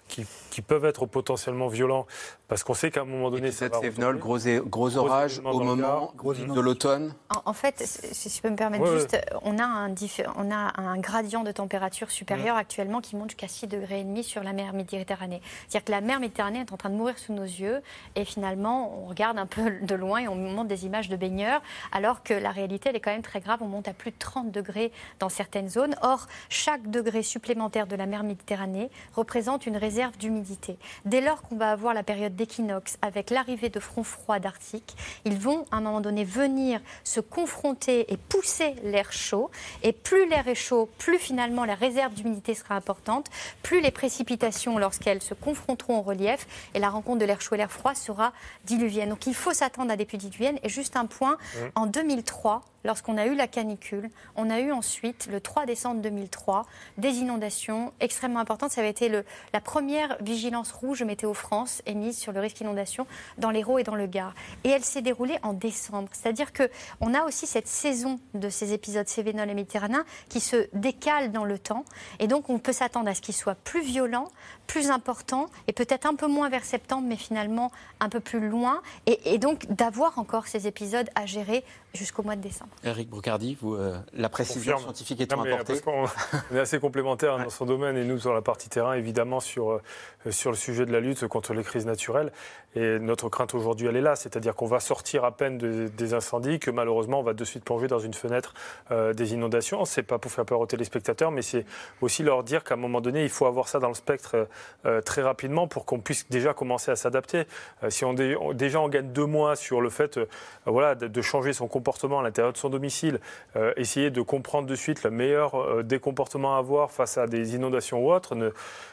Qui, qui peuvent être potentiellement violents, parce qu'on sait qu'à un moment donné, ça va gros, gros Gros orages événements au moment de l'automne. En, en fait, si je peux me permettre Ouais, juste, on, a un on a un gradient de température supérieur actuellement qui monte jusqu'à 6 degrés et demi sur la mer Méditerranée. C'est-à-dire que la mer Méditerranée est en train de mourir sous nos yeux et finalement, on regarde un peu de loin et on montre des images de baigneurs alors que la réalité, elle est quand même très grave. On monte à plus de 30 degrés dans certaines zones. Or, chaque degré supplémentaire de la mer Méditerranée représente une réserve réserve d'humidité. Dès lors qu'on va avoir la période d'équinoxe avec l'arrivée de fronts froids d'Arctique, ils vont à un moment donné venir se confronter et pousser l'air chaud. Et plus l'air est chaud, plus finalement la réserve d'humidité sera importante, plus les précipitations, lorsqu'elles se confronteront au relief, et la rencontre de l'air chaud et l'air froid sera diluvienne. Donc il faut s'attendre à des pluies diluviennes. Et juste un point, en 2003, lorsqu'on a eu la canicule, on a eu ensuite, le 3 décembre 2003, des inondations extrêmement importantes. Ça avait été la première vigilance rouge Météo France émise sur le risque d'inondation dans l'Hérault et dans le Gard. Et elle s'est déroulée en décembre. C'est-à-dire qu'on a aussi cette saison de ces épisodes cévénols et méditerranéens qui se décalent dans le temps. Et donc, on peut s'attendre à ce qu'ils soient plus violents, plus importants, et peut-être un peu moins vers septembre, mais finalement un peu plus loin. Et donc, d'avoir encore ces épisodes à gérer jusqu'au mois de décembre. Eric Brocardi, vous, euh, la précision Confirme. scientifique étant Non, mais apportée. parce qu'on- on est assez complémentaires dans son domaine et nous sur la partie terrain, évidemment, sur, euh, sur le sujet de la lutte contre les crises naturelles. Et notre crainte aujourd'hui, elle est là, c'est-à-dire qu'on va sortir à peine de- des incendies, que malheureusement, on va de suite plonger dans une fenêtre euh, des inondations. C'est pas pour faire peur aux téléspectateurs, mais c'est aussi leur dire qu'à un moment donné, il faut avoir ça dans le spectre euh, euh, très rapidement pour qu'on puisse déjà commencer à s'adapter. Euh, si on, dé- on- déjà on gagne deux mois sur le fait, euh, voilà, de, changer son comportement à l'intérieur de son domicile, euh, essayer de comprendre de suite le meilleur euh, des comportements à avoir face à des inondations ou autres.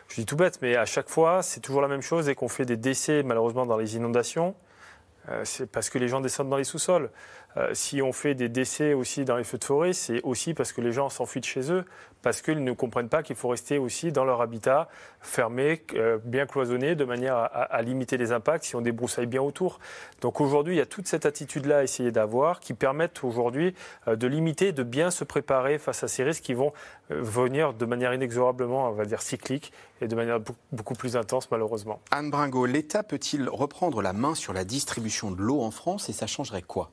Je dis tout bête, mais à chaque fois, c'est toujours la même chose et qu'on fait des décès malheureusement dans les inondations. euh, c'est parce que les gens descendent dans les sous-sols. Euh, si on fait des décès aussi dans les feux de forêt, c'est aussi parce que les gens s'enfuient de chez eux, parce qu'ils ne comprennent pas qu'il faut rester aussi dans leur habitat, fermé, euh, bien cloisonné, de manière à, limiter les impacts si on débroussaille bien autour. Donc aujourd'hui, il y a toute cette attitude-là à essayer d'avoir qui permettent aujourd'hui euh, de limiter, de bien se préparer face à ces risques qui vont venir de manière inexorablement, on va dire, cyclique et de manière beaucoup- plus intense malheureusement. Anne Bringot, l'État peut-il reprendre la main sur la distribution de l'eau en France et ça changerait quoi?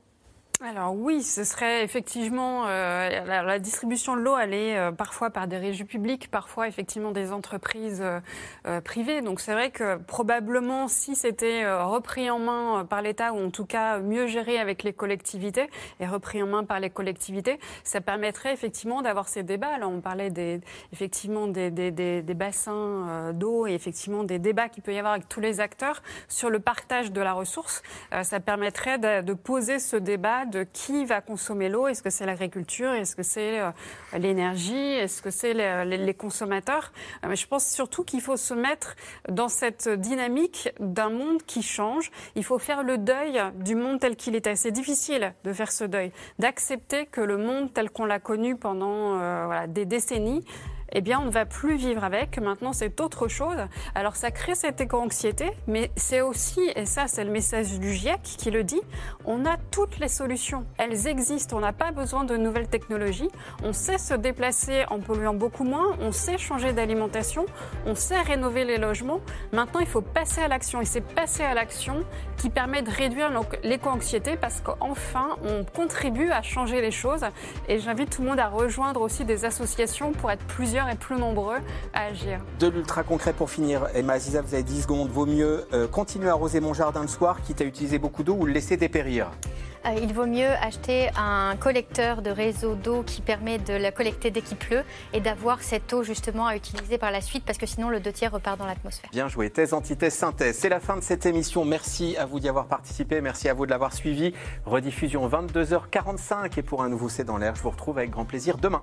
Alors oui, ce serait effectivement euh, la, distribution de l'eau, elle est euh, parfois par des régies publiques, parfois effectivement des entreprises euh, euh, privées. Donc c'est vrai que probablement si c'était euh, repris en main par l'État ou en tout cas mieux géré avec les collectivités et repris en main par les collectivités, ça permettrait effectivement d'avoir ces débats. Là, on parlait des, effectivement des, bassins d'eau et effectivement des débats qu'il peut y avoir avec tous les acteurs sur le partage de la ressource. Ça permettrait de, de poser ce débat de qui va consommer l'eau. Est-ce que c'est l'agriculture? Est-ce que c'est euh, l'énergie? Est-ce que c'est les, consommateurs? Euh, Mais je pense surtout qu'il faut se mettre dans cette dynamique d'un monde qui change. Il faut faire le deuil du monde tel qu'il était. C'est difficile de faire ce deuil, d'accepter que le monde tel qu'on l'a connu pendant euh, des décennies eh bien, on ne va plus vivre avec. Maintenant, c'est autre chose. Alors, ça crée cette éco-anxiété, mais c'est aussi, et ça, c'est le message du GIEC qui le dit, on a toutes les solutions. Elles existent. On n'a pas besoin de nouvelles technologies. On sait se déplacer en polluant beaucoup moins. On sait changer d'alimentation. On sait rénover les logements. Maintenant, il faut passer à l'action. Et c'est passer à l'action qui permet de réduire l'éco-anxiété parce qu'enfin, on contribue à changer les choses. Et j'invite tout le monde à rejoindre aussi des associations pour être plusieurs et plus nombreux à agir. De l'ultra concret pour finir. Emma Aziza, vous avez 10 secondes. Vaut mieux euh, continuer à arroser mon jardin le soir, quitte à utiliser beaucoup d'eau, ou le laisser dépérir Euh, il vaut mieux acheter un collecteur de réseau d'eau qui permet de la collecter dès qu'il pleut et d'avoir cette eau justement à utiliser par la suite parce que sinon le deux tiers repart dans l'atmosphère. Bien joué. Thèse, antithèse, synthèse. C'est la fin de cette émission. Merci à vous d'y avoir participé. Merci à vous de l'avoir suivi. Rediffusion 22h45. Et pour un nouveau C'est dans l'air, je vous retrouve avec grand plaisir demain.